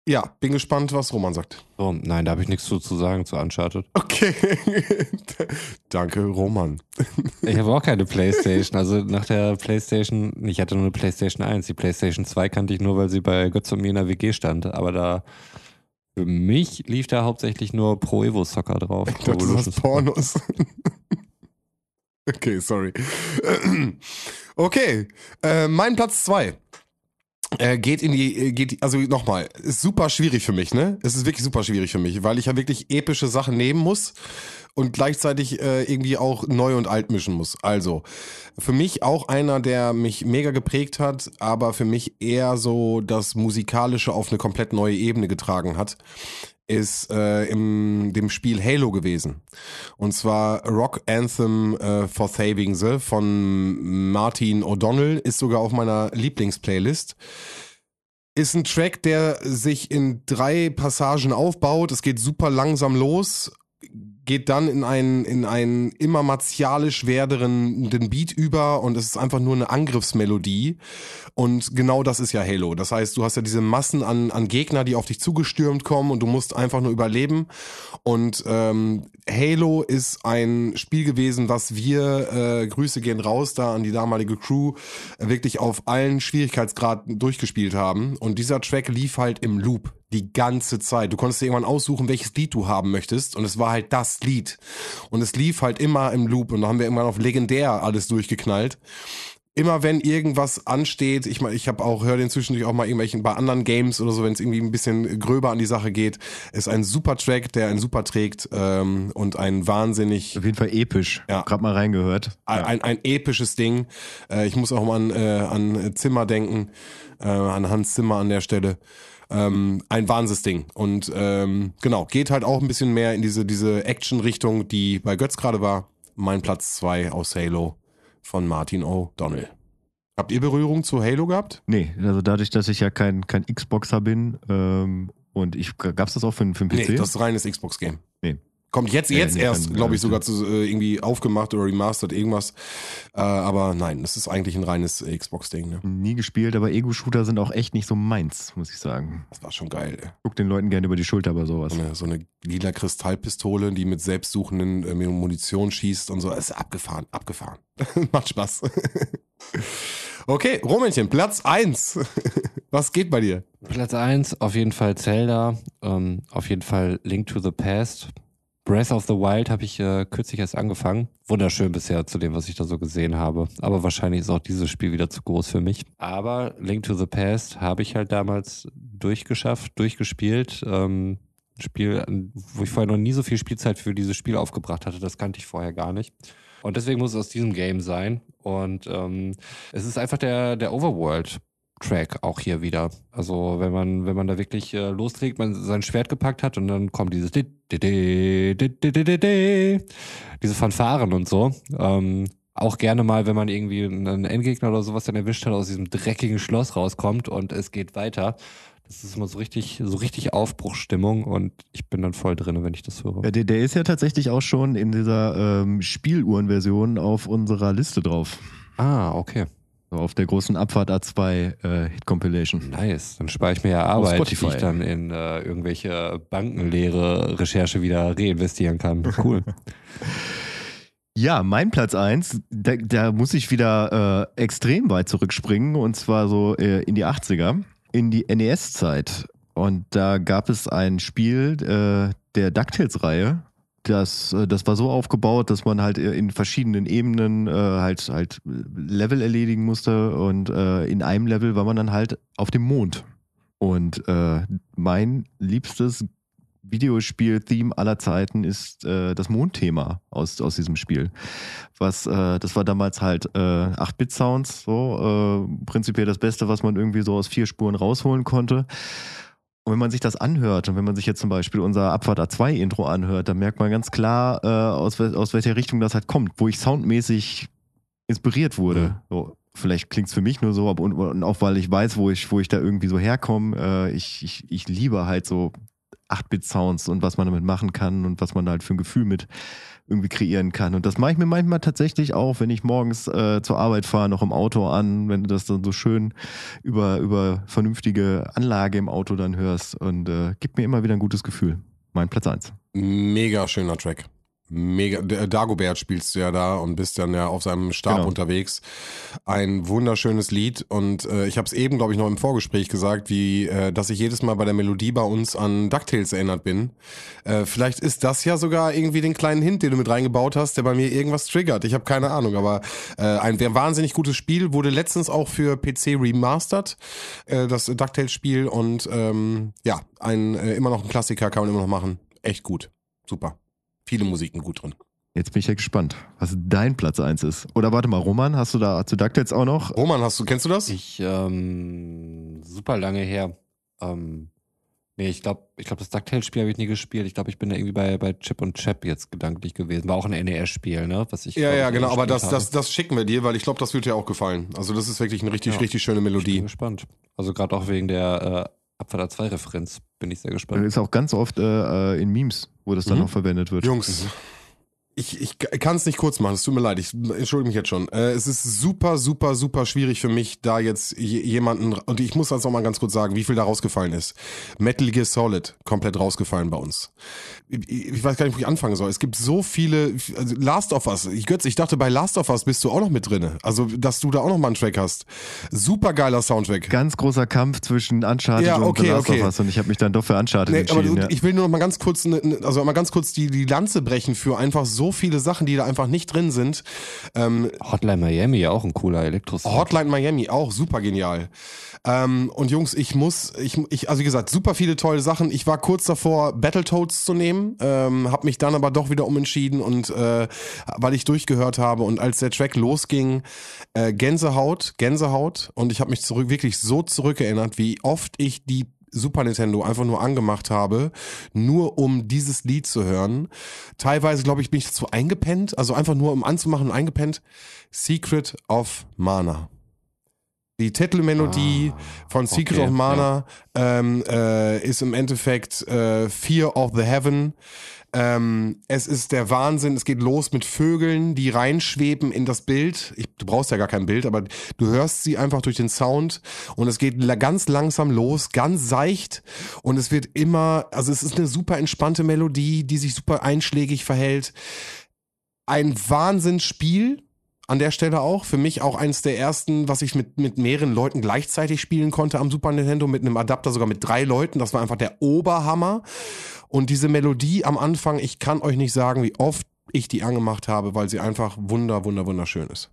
ja, bin gespannt, was Roman sagt. So, nein, da habe ich nichts zu, zu sagen zu Uncharted. Okay. Danke, Roman. ich habe auch keine Playstation. Also nach der Playstation, ich hatte nur eine Playstation 1. Die Playstation 2 kannte ich nur, weil sie bei Götz und mir in der WG stand. Aber da für mich lief da hauptsächlich nur Pro Evo Soccer drauf. Ich dachte, das ist Pornos. Okay, sorry. okay, äh, mein Platz 2. Äh, geht in die, äh, geht, also nochmal, ist super schwierig für mich, ne? Es ist wirklich super schwierig für mich, weil ich ja wirklich epische Sachen nehmen muss und gleichzeitig äh, irgendwie auch neu und alt mischen muss. Also, für mich auch einer, der mich mega geprägt hat, aber für mich eher so das Musikalische auf eine komplett neue Ebene getragen hat ist äh, im dem Spiel Halo gewesen. Und zwar Rock Anthem äh, for Saving the von Martin O'Donnell ist sogar auf meiner Lieblingsplaylist. Ist ein Track, der sich in drei Passagen aufbaut. Es geht super langsam los geht dann in einen, in einen immer martialisch werdenden Beat über und es ist einfach nur eine Angriffsmelodie. Und genau das ist ja Halo. Das heißt, du hast ja diese Massen an, an Gegner, die auf dich zugestürmt kommen und du musst einfach nur überleben. Und ähm, Halo ist ein Spiel gewesen, was wir, äh, Grüße gehen raus da an die damalige Crew, wirklich auf allen Schwierigkeitsgraden durchgespielt haben. Und dieser Track lief halt im Loop die ganze Zeit. Du konntest dir irgendwann aussuchen, welches Lied du haben möchtest und es war halt das Lied. Und es lief halt immer im Loop und da haben wir irgendwann auf legendär alles durchgeknallt. Immer wenn irgendwas ansteht, ich meine, ich habe auch höre den zwischendurch auch mal irgendwelchen bei anderen Games oder so, wenn es irgendwie ein bisschen gröber an die Sache geht, ist ein super Track, der ein super trägt ähm, und ein wahnsinnig auf jeden Fall episch. Ja, gerade mal reingehört. Ein, ein, ein episches Ding. Äh, ich muss auch mal an, äh, an Zimmer denken, äh, an Hans Zimmer an der Stelle. Ähm, ein Wahnsinnsding. Und ähm, genau, geht halt auch ein bisschen mehr in diese, diese Action-Richtung, die bei Götz gerade war. Mein Platz 2 aus Halo von Martin O'Donnell. Habt ihr Berührung zu Halo gehabt? Nee, also dadurch, dass ich ja kein, kein Xboxer bin ähm, und ich gab's das auch für, für einen PC? Nee, das ist reines Xbox-Game. Nee. Kommt jetzt, jetzt nee, erst, glaube ich, sogar zu äh, irgendwie aufgemacht oder remastered, irgendwas. Äh, aber nein, das ist eigentlich ein reines Xbox-Ding. Ne? Nie gespielt, aber Ego-Shooter sind auch echt nicht so meins, muss ich sagen. Das war schon geil. Ey. Guck den Leuten gerne über die Schulter bei sowas. So eine, so eine lila Kristallpistole, die mit selbstsuchenden äh, Munition schießt und so. Das ist abgefahren, abgefahren. Macht Spaß. okay, Romännchen, Platz 1. Was geht bei dir? Platz 1, auf jeden Fall Zelda, ähm, auf jeden Fall Link to the Past. Breath of the Wild habe ich äh, kürzlich erst angefangen. Wunderschön bisher zu dem, was ich da so gesehen habe. Aber wahrscheinlich ist auch dieses Spiel wieder zu groß für mich. Aber Link to the Past habe ich halt damals durchgeschafft, durchgespielt. Ähm, Spiel, wo ich vorher noch nie so viel Spielzeit für dieses Spiel aufgebracht hatte. Das kannte ich vorher gar nicht. Und deswegen muss es aus diesem Game sein. Und ähm, es ist einfach der, der Overworld. Track auch hier wieder. Also wenn man, wenn man da wirklich äh, loslegt, man sein Schwert gepackt hat und dann kommt dieses diese Fanfaren und so. Ähm, auch gerne mal, wenn man irgendwie einen Endgegner oder sowas dann erwischt hat, aus diesem dreckigen Schloss rauskommt und es geht weiter. Das ist immer so richtig, so richtig Aufbruchstimmung und ich bin dann voll drin, wenn ich das höre. Ja, der, der ist ja tatsächlich auch schon in dieser ähm, Spieluhren-Version auf unserer Liste drauf. Ah, okay. So auf der großen Abfahrt A2 äh, Hit Compilation. Nice. Dann spare ich mir ja Arbeit, die ich dann in äh, irgendwelche bankenleere Recherche wieder reinvestieren kann. Cool. Ja, mein Platz 1, da, da muss ich wieder äh, extrem weit zurückspringen und zwar so äh, in die 80er, in die NES-Zeit. Und da gab es ein Spiel äh, der DuckTales-Reihe. Das, äh, das war so aufgebaut, dass man halt in verschiedenen Ebenen äh, halt, halt Level erledigen musste und äh, in einem Level war man dann halt auf dem Mond. Und äh, mein liebstes Videospiel-Theme aller Zeiten ist äh, das Mondthema aus, aus diesem Spiel. Was, äh, das war damals halt äh, 8-Bit-Sounds, so äh, prinzipiell das Beste, was man irgendwie so aus vier Spuren rausholen konnte. Und wenn man sich das anhört und wenn man sich jetzt zum Beispiel unser Abfahrt A2 Intro anhört, dann merkt man ganz klar, äh, aus, aus welcher Richtung das halt kommt, wo ich soundmäßig inspiriert wurde. Mhm. So, vielleicht klingt es für mich nur so, aber und, und auch weil ich weiß, wo ich, wo ich da irgendwie so herkomme, äh, ich, ich, ich liebe halt so 8-Bit-Sounds und was man damit machen kann und was man halt für ein Gefühl mit irgendwie kreieren kann. Und das mache ich mir manchmal tatsächlich auch, wenn ich morgens äh, zur Arbeit fahre, noch im Auto an, wenn du das dann so schön über, über vernünftige Anlage im Auto dann hörst und äh, gibt mir immer wieder ein gutes Gefühl. Mein Platz 1. Mega schöner Track. Mega, D- Dagobert spielst du ja da und bist dann ja auf seinem Stab Genau. unterwegs. Ein wunderschönes Lied und äh, ich habe es eben, glaube ich, noch im Vorgespräch gesagt, wie, äh, dass ich jedes Mal bei der Melodie bei uns an DuckTales erinnert bin. Äh, vielleicht ist das ja sogar irgendwie den kleinen Hint, den du mit reingebaut hast, der bei mir irgendwas triggert. Ich habe keine Ahnung, aber äh, ein wahnsinnig gutes Spiel wurde letztens auch für PC remastered, äh, das DuckTales-Spiel und ähm, ja, ein äh, immer noch ein Klassiker kann man immer noch machen. Echt gut, super. Viele Musiken gut drin. Jetzt bin ich ja gespannt, was dein Platz 1 ist. Oder warte mal, Roman, hast du da zu DuckTales auch noch? Roman, hast du, kennst du das? Ich, ähm, super lange her. Ähm, nee, ich glaube, ich glaub, das DuckTales-Spiel habe ich nie gespielt. Ich glaube, ich bin da irgendwie bei, bei Chip und Chap jetzt gedanklich gewesen. War auch ein NES-Spiel, ne? Was ich, ja, glaub ja, genau, aber das, das, das schicken wir dir, weil ich glaube, das wird dir auch gefallen. Also das ist wirklich eine richtig, Ja. richtig schöne habe. Ich bin Melodie. gespannt. Also gerade auch wegen der äh, Abfahrt 2-Referenz bin ich sehr Das gespannt. ist auch ganz oft äh, äh, in Memes, wo das dann Mhm. auch verwendet wird. Jungs, ich, ich kann es nicht kurz machen, es tut mir leid, ich entschuldige mich jetzt schon. Äh, es ist super, super, super schwierig für mich, da jetzt je- jemanden, und ich muss das auch mal ganz kurz sagen, wie viel da rausgefallen ist. Metal Gear Solid, komplett rausgefallen bei uns. Ich, ich weiß gar nicht, wo ich anfangen soll. Es gibt so viele, also Last of Us, ich, Götz, ich dachte, bei Last of Us bist du auch noch mit drinne. Also, dass du da auch noch mal einen Track hast. Super geiler Soundtrack. Ganz großer Kampf zwischen Uncharted Ja, und okay, The Last okay. of Us und ich habe mich dann doch für Uncharted Nee, aber entschieden. du, ja. ich will nur noch mal ganz kurz, ne, ne, also mal ganz kurz die, die Lanze brechen für einfach so viele Sachen, die da einfach nicht drin sind. Ähm, Hotline Miami, ja auch ein cooler elektro Hotline Miami, auch super genial. Ähm, und Jungs, ich muss, ich, ich, also wie gesagt, super viele tolle Sachen. Ich war kurz davor, Battletoads zu nehmen, ähm, habe mich dann aber doch wieder umentschieden und äh, weil ich durchgehört habe und als der Track losging, äh, Gänsehaut, Gänsehaut und ich habe mich zurück wirklich so zurückerinnert, wie oft ich die Super Nintendo einfach nur angemacht habe, nur um dieses Lied zu hören. Teilweise, glaube ich, bin ich dazu eingepennt, also einfach nur um anzumachen und eingepennt. Secret of Mana. Die Titelmelodie von Secret okay, of Mana ähm, äh, ist im Endeffekt äh, Fear of the Heaven. Ähm, es ist der Wahnsinn. Es geht los mit Vögeln, die reinschweben in das Bild. Ich, du brauchst ja gar kein Bild, aber du hörst sie einfach durch den Sound und es geht ganz langsam los, ganz seicht und es wird immer, also es ist eine super entspannte Melodie, die sich super einschlägig verhält. Ein Wahnsinnsspiel an der Stelle auch. Für mich auch eines der ersten, was ich mit, mit mehreren Leuten gleichzeitig spielen konnte am Super Nintendo, mit einem Adapter sogar mit drei Leuten. Das war einfach der Oberhammer. Und diese Melodie am Anfang, ich kann euch nicht sagen, wie oft ich die angemacht habe, weil sie einfach wunder, wunder, wunderschön ist.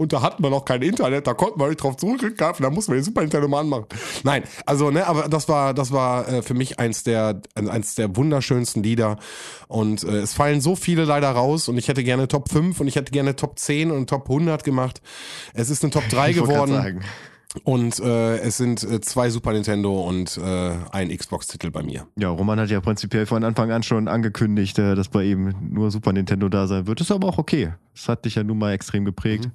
Und da hatten wir noch kein Internet, da konnten wir nicht drauf zurückgreifen, da mussten wir den Super Nintendo mal anmachen. Nein, also, ne, aber das war, das war äh, für mich eins der, eins der wunderschönsten Lieder. Und äh, es fallen so viele leider raus und ich hätte gerne Top 5 und ich hätte gerne Top 10 und Top 100 gemacht. Es ist eine Top 3 Ich geworden. Und äh, es sind äh, zwei Super Nintendo und äh, ein Xbox-Titel bei mir. Ja, Roman hat ja prinzipiell von Anfang an schon angekündigt, äh, dass bei ihm nur Super Nintendo da sein wird. Ist aber auch okay. Das hat dich ja nun mal extrem geprägt. Mhm.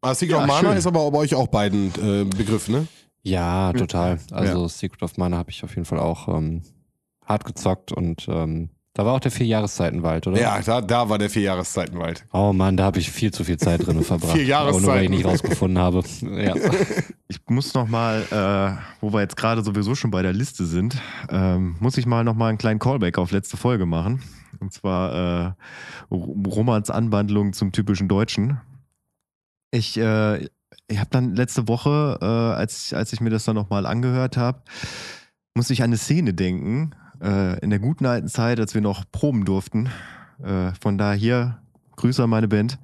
Ah, Secret Ja, of Mana schön. ist aber bei euch auch beiden äh, Begriff, ne? Ja, total. Also Secret of Mana habe ich auf jeden Fall auch ähm, hart gezockt und ähm, da war auch der Vierjahreszeitenwald, oder? Ja, da, da war der Vierjahreszeitenwald. Oh Mann, da habe ich viel zu viel Zeit drin verbracht. Vier Aber nur weil Jahreszeiten. ich nicht rausgefunden habe. Ja. Ich muss noch mal, äh, wo wir jetzt gerade sowieso schon bei der Liste sind, ähm, muss ich mal noch mal einen kleinen Callback auf letzte Folge machen. Und zwar äh, Romans Anwandlung zum typischen Deutschen. Ich, äh, ich habe dann letzte Woche, äh, als, als ich mir das dann nochmal angehört habe, musste ich an eine Szene denken, äh, in der guten alten Zeit, als wir noch proben durften. Äh, von daher, Grüße an meine Band.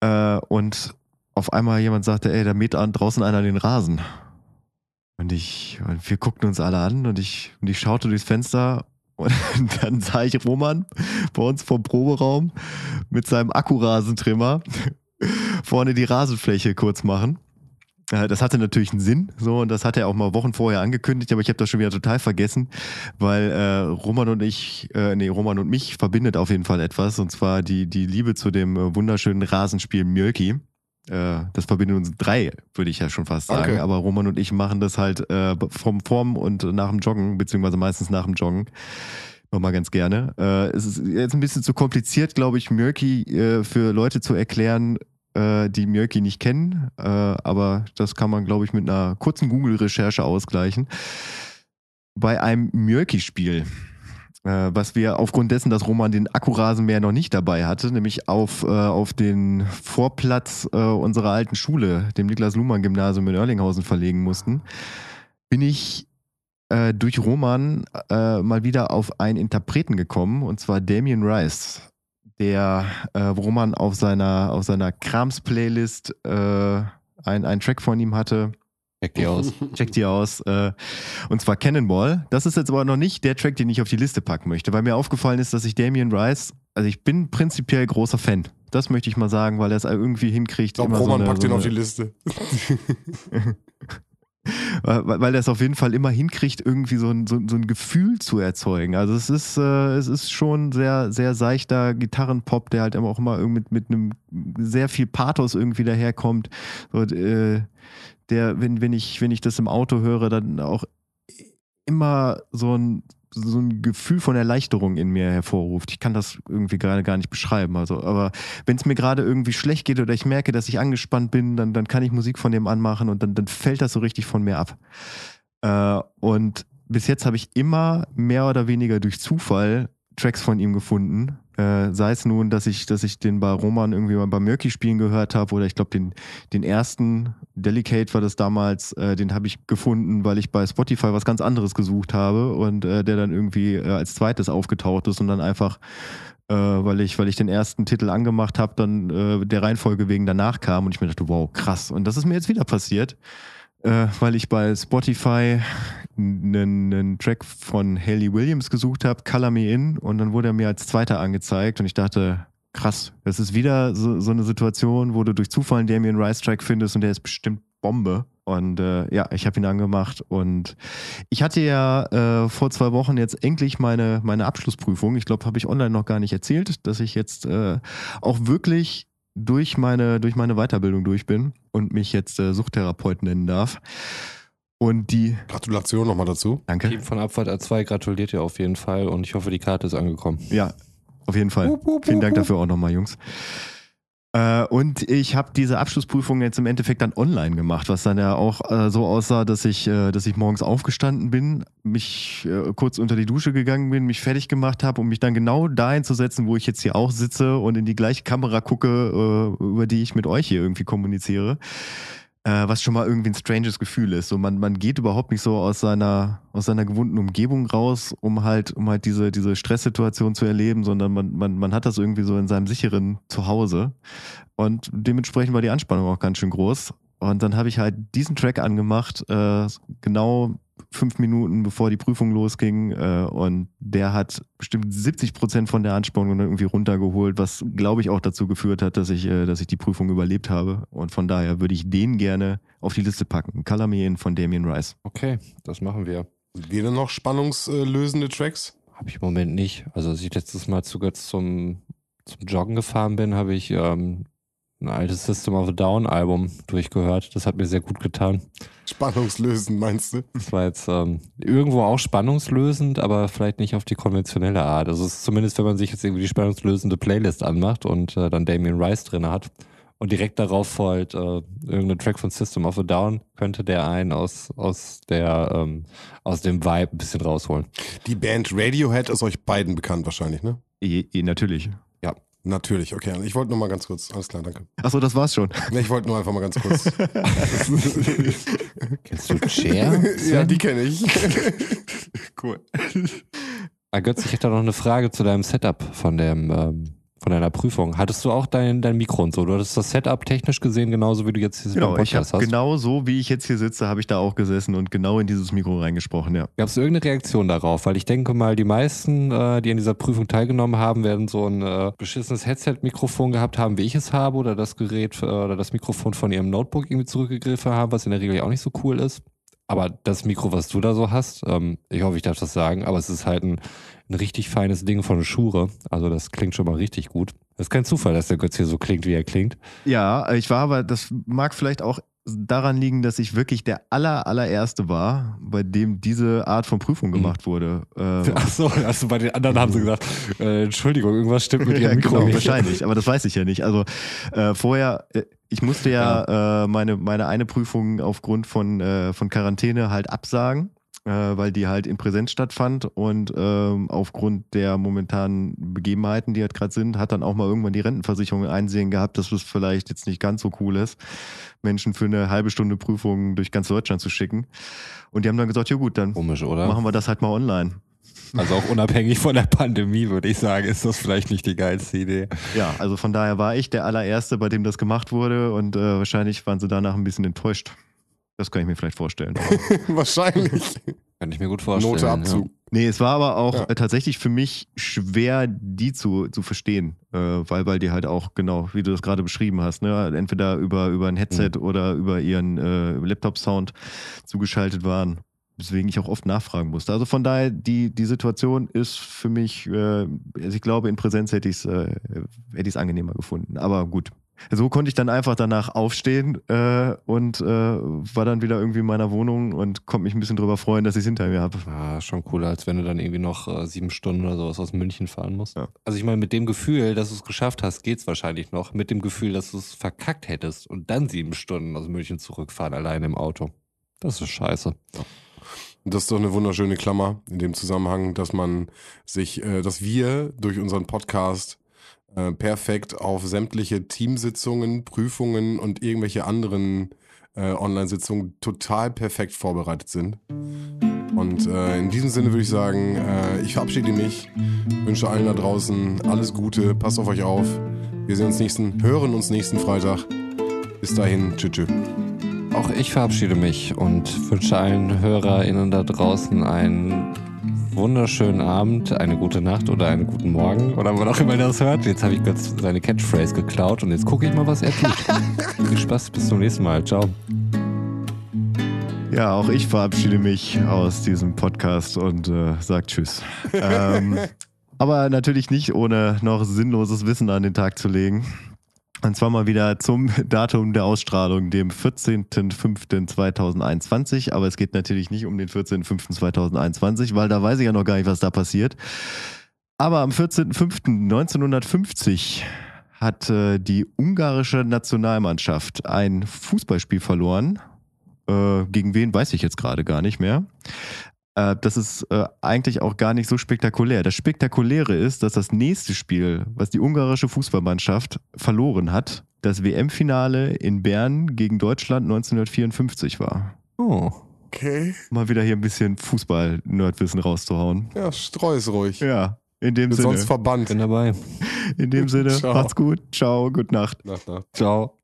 Äh, und auf einmal jemand sagte, ey, da mäht an, draußen einer den Rasen. Und ich, und wir guckten uns alle an und ich, und ich schaute durchs Fenster und dann sah ich Roman bei uns vom Proberaum mit seinem Akkurasentrimmer vorne die Rasenfläche kurz machen. Äh, Das hatte natürlich einen Sinn, so und das hat er auch mal Wochen vorher angekündigt, aber ich habe das schon wieder total vergessen, weil äh, Roman und ich, äh, nee, Roman und mich verbindet auf jeden Fall etwas und zwar die die Liebe zu dem äh, wunderschönen Rasenspiel Mjölki. Äh, das verbindet uns drei, würde ich ja schon fast sagen. Okay. Aber Roman und ich machen das halt äh, vom Form und nach dem Joggen, beziehungsweise meistens nach dem Joggen. Nochmal ganz gerne. Äh, es ist jetzt ein bisschen zu kompliziert, glaube ich, Mjölki äh, für Leute zu erklären, äh, die Mjölki nicht kennen. Äh, aber das kann man, glaube ich, mit einer kurzen Google-Recherche ausgleichen. Bei einem Mjölki-Spiel, äh, was wir aufgrund dessen, dass Roman den Akkurasenmäher noch nicht dabei hatte, nämlich auf, äh, auf den Vorplatz äh, unserer alten Schule, dem Niklas-Luhmann-Gymnasium in Oerlinghausen, verlegen mussten, bin ich äh, durch Roman mal wieder auf einen Interpreten gekommen, und zwar Damien Rice, der äh, Roman auf seiner, auf seiner Krams-Playlist äh, ein, einen Track von ihm hatte. Check die aus. Checkt die aus. Äh, und zwar Cannonball. Das ist jetzt aber noch nicht der Track, den ich auf die Liste packen möchte, weil mir aufgefallen ist, dass ich Damien Rice, also ich bin prinzipiell großer Fan. Das möchte ich mal sagen, weil er es irgendwie hinkriegt. Ich glaube, immer so Roman eine- packt so den auf eine- die Liste. weil, er es auf jeden Fall immer hinkriegt, irgendwie so ein, so, so ein Gefühl zu erzeugen. Also es ist, äh, es ist schon sehr, sehr seichter Gitarrenpop, der halt immer auch immer mit, mit einem sehr viel Pathos irgendwie daherkommt. So, äh, der, wenn, wenn ich, wenn ich das im Auto höre, dann auch immer so ein, so ein Gefühl von Erleichterung in mir hervorruft. Ich kann das irgendwie gerade gar nicht beschreiben. Also, aber wenn es mir gerade irgendwie schlecht geht oder ich merke, dass ich angespannt bin, dann, dann kann ich Musik von dem anmachen und dann, dann fällt das so richtig von mir ab. Äh, und bis jetzt habe ich immer mehr oder weniger durch Zufall Tracks von ihm gefunden. Äh, sei es nun, dass ich, dass ich den bei Roman irgendwie mal beim Murky spielen gehört habe oder ich glaube den, den ersten, Delicate war das damals, äh, den habe ich gefunden, weil ich bei Spotify was ganz anderes gesucht habe und äh, der dann irgendwie äh, als zweites aufgetaucht ist und dann einfach äh, weil ich, weil ich den ersten Titel angemacht habe, dann der Reihenfolge wegen danach kam und ich mir dachte, wow, krass. Und das ist mir jetzt wieder passiert, äh, weil ich bei Spotify einen, Track von Haley Williams gesucht habe, Color Me In, und dann wurde er mir als zweiter angezeigt und ich dachte, krass, das ist wieder so, so eine Situation, wo du durch Zufall einen Damien Rice Track findest und der ist bestimmt Bombe. Und äh, ja, ich habe ihn angemacht und ich hatte ja äh, vor zwei Wochen jetzt endlich meine, meine Abschlussprüfung. Ich glaube, habe ich online noch gar nicht erzählt, dass ich jetzt äh, auch wirklich durch meine, durch meine Weiterbildung durch bin und mich jetzt äh, Suchttherapeut nennen darf. Und die, Gratulation nochmal dazu. danke, Team von Abfahrt A2 gratuliert dir auf jeden Fall und ich hoffe, die Karte ist angekommen. ja, auf jeden Fall. Wup, wup, Vielen wup, Dank wup. dafür auch nochmal, Jungs. Äh, und ich habe diese Abschlussprüfung jetzt im Endeffekt dann online gemacht, was dann ja auch äh, so aussah, dass ich, äh, dass ich morgens aufgestanden bin, mich kurz unter die Dusche gegangen bin, mich fertig gemacht habe, um mich dann genau dahin zu setzen, wo ich jetzt hier auch sitze und in die gleiche Kamera gucke, über die ich mit euch hier irgendwie kommuniziere. Äh, was schon mal irgendwie ein stranges Gefühl ist. So man, man geht überhaupt nicht so aus seiner, aus seiner gewohnten Umgebung raus, um halt, um halt diese, diese Stresssituation zu erleben, sondern man, man, man hat das irgendwie so in seinem sicheren Zuhause. Und dementsprechend war die Anspannung auch ganz schön groß. Und dann habe ich halt diesen Track angemacht, äh, genau fünf Minuten bevor die Prüfung losging. Äh, und der hat bestimmt 70 Prozent von der Anspannung irgendwie runtergeholt, was glaube ich auch dazu geführt hat, dass ich, äh, dass ich die Prüfung überlebt habe. Und von daher würde ich den gerne auf die Liste packen. In von Damien Rice. Okay, das machen wir. Wir denn noch spannungslösende Tracks? Habe ich im Moment nicht. Also als ich letztes Mal zu zum, zum Joggen gefahren bin, habe ich ähm, ein altes System of a Down Album durchgehört. Das hat mir sehr gut getan. Spannungslösend, meinst du? Das war jetzt ähm, irgendwo auch spannungslösend, aber vielleicht nicht auf die konventionelle Art. Also es ist zumindest, wenn man sich jetzt irgendwie die spannungslösende Playlist anmacht und äh, dann Damien Rice drin hat Und direkt darauf folgt äh, irgendein Track von System of a Down, könnte der einen aus, aus, der, ähm, aus dem Vibe ein bisschen rausholen. Die Band Radiohead ist euch beiden bekannt wahrscheinlich, ne? Je, je, natürlich. Natürlich, okay. Ich wollte nur mal ganz kurz. Alles klar, danke. Achso, das war's schon. Nee, ich wollte nur einfach mal ganz kurz. Kennst du Cher? ja, die kenne ich. Cool. Ah, Götz, ich hätte da noch eine Frage zu deinem Setup von dem, ähm, von deiner Prüfung. Hattest du auch dein, dein Mikro und so? Du hattest das Setup technisch gesehen genauso, wie du jetzt hier Genau, ich Podcast hast? genau so, wie ich jetzt hier sitze, habe ich da auch gesessen und genau in dieses Mikro reingesprochen, ja. Gab es irgendeine Reaktion darauf? Weil ich denke mal, die meisten, äh, die an dieser Prüfung teilgenommen haben, werden so ein äh, beschissenes Headset-Mikrofon gehabt haben, wie ich es habe, oder das Gerät äh, oder das Mikrofon von ihrem Notebook irgendwie zurückgegriffen haben, was in der Regel ja auch nicht so cool ist. Aber das Mikro, was du da so hast, ähm, ich hoffe, ich darf das sagen, aber es ist halt ein, ein richtig feines Ding von Schure. Also das klingt schon mal richtig gut. Das ist kein Zufall, dass der Götz hier so klingt, wie er klingt. Ja, ich war aber, das mag vielleicht auch daran liegen, dass ich wirklich der aller, allererste war, bei dem diese Art von Prüfung gemacht wurde. Ähm, Ach so, also bei den anderen haben sie gesagt, äh, Entschuldigung, irgendwas stimmt mit ihrem ja, Mikro genau, nicht. wahrscheinlich, aber das weiß ich ja nicht. Also äh, vorher, äh, ich musste ja, Äh, meine, meine eine Prüfung aufgrund von, äh, von Quarantäne halt absagen, äh, weil die halt in Präsenz stattfand und ähm, aufgrund der momentanen Begebenheiten, die halt gerade sind, hat dann auch mal irgendwann die Rentenversicherung einsehen gehabt, dass es vielleicht jetzt nicht ganz so cool ist, Menschen für eine halbe Stunde Prüfung durch ganz Deutschland zu schicken. Und die haben dann gesagt, ja gut, dann Komisch, machen wir das halt mal online. Also auch unabhängig von der Pandemie, würde ich sagen, ist das vielleicht nicht die geilste Idee. Ja, also von daher war ich der allererste, bei dem das gemacht wurde und äh, wahrscheinlich waren sie danach ein bisschen enttäuscht. Das kann ich mir vielleicht vorstellen. Wahrscheinlich. Kann ich mir gut vorstellen. Note Abzug. nee, es war aber auch Ja. äh, tatsächlich für mich schwer, die zu, zu verstehen, äh, weil, weil die halt auch, genau, wie du das gerade beschrieben hast, ne, entweder über, über ein Headset oder über ihren äh, Laptop-Sound zugeschaltet waren. Weswegen ich auch oft nachfragen musste. Also von daher, die, die Situation ist für mich, äh, also ich glaube, in Präsenz hätte ich es äh, hätte angenehmer gefunden. Aber gut. So konnte ich dann einfach danach aufstehen äh, und äh, war dann wieder irgendwie in meiner Wohnung und konnte mich ein bisschen drüber freuen, dass ich es hinter mir habe. Ah, schon cooler, als wenn du dann irgendwie noch äh, sieben Stunden oder sowas aus München fahren musst. Ja. Also ich meine, mit dem Gefühl, dass du es geschafft hast, geht's wahrscheinlich noch. Mit dem Gefühl, dass du es verkackt hättest und dann sieben Stunden aus München zurückfahren, alleine im Auto. Das ist scheiße. Das ist doch eine wunderschöne Klammer in dem Zusammenhang, dass man sich, äh, dass wir durch unseren Podcast äh, perfekt auf sämtliche Teamsitzungen, Prüfungen und irgendwelche anderen äh, Online-Sitzungen total perfekt vorbereitet sind. Und äh, in diesem Sinne würde ich sagen, äh, ich verabschiede mich, wünsche allen da draußen alles Gute, passt auf euch auf. Wir sehen uns nächsten, hören uns nächsten Freitag. Bis dahin, tschüss. tschüss. Auch ich verabschiede mich und wünsche allen HörerInnen da draußen einen wunderschönen Abend, eine gute Nacht oder einen guten Morgen oder wann auch immer ihr das hört. Jetzt habe ich kurz seine Catchphrase geklaut und jetzt gucke ich mal, was er tut. Viel Spaß, bis zum nächsten Mal. Ciao. Ja, auch ich verabschiede mich aus diesem Podcast und äh, sage Tschüss. ähm, aber natürlich nicht, ohne noch sinnloses Wissen an den Tag zu legen. Und zwar mal wieder zum Datum der Ausstrahlung, dem 14.05.2021. Aber es geht natürlich nicht um den 14.05.2021, weil da weiß ich ja noch gar nicht, was da passiert. Aber am 14.05.1950 hat äh, die ungarische Nationalmannschaft ein Fußballspiel verloren. Äh, gegen wen weiß ich jetzt gerade gar nicht mehr. Äh, das ist äh, eigentlich auch gar nicht so spektakulär. Das Spektakuläre ist, dass das nächste Spiel, was die ungarische Fußballmannschaft verloren hat, das WM-Finale in Bern gegen Deutschland 1954 war. Oh. Okay. Mal wieder hier ein bisschen Fußball-Nerdwissen rauszuhauen. Ja, streu es ruhig. Ja, in dem Wird Sinne. sonst verbannt. Bin dabei. In dem Sinne, Ciao. macht's gut. Ciao, gute Nacht. Nacht, Nacht. Ciao.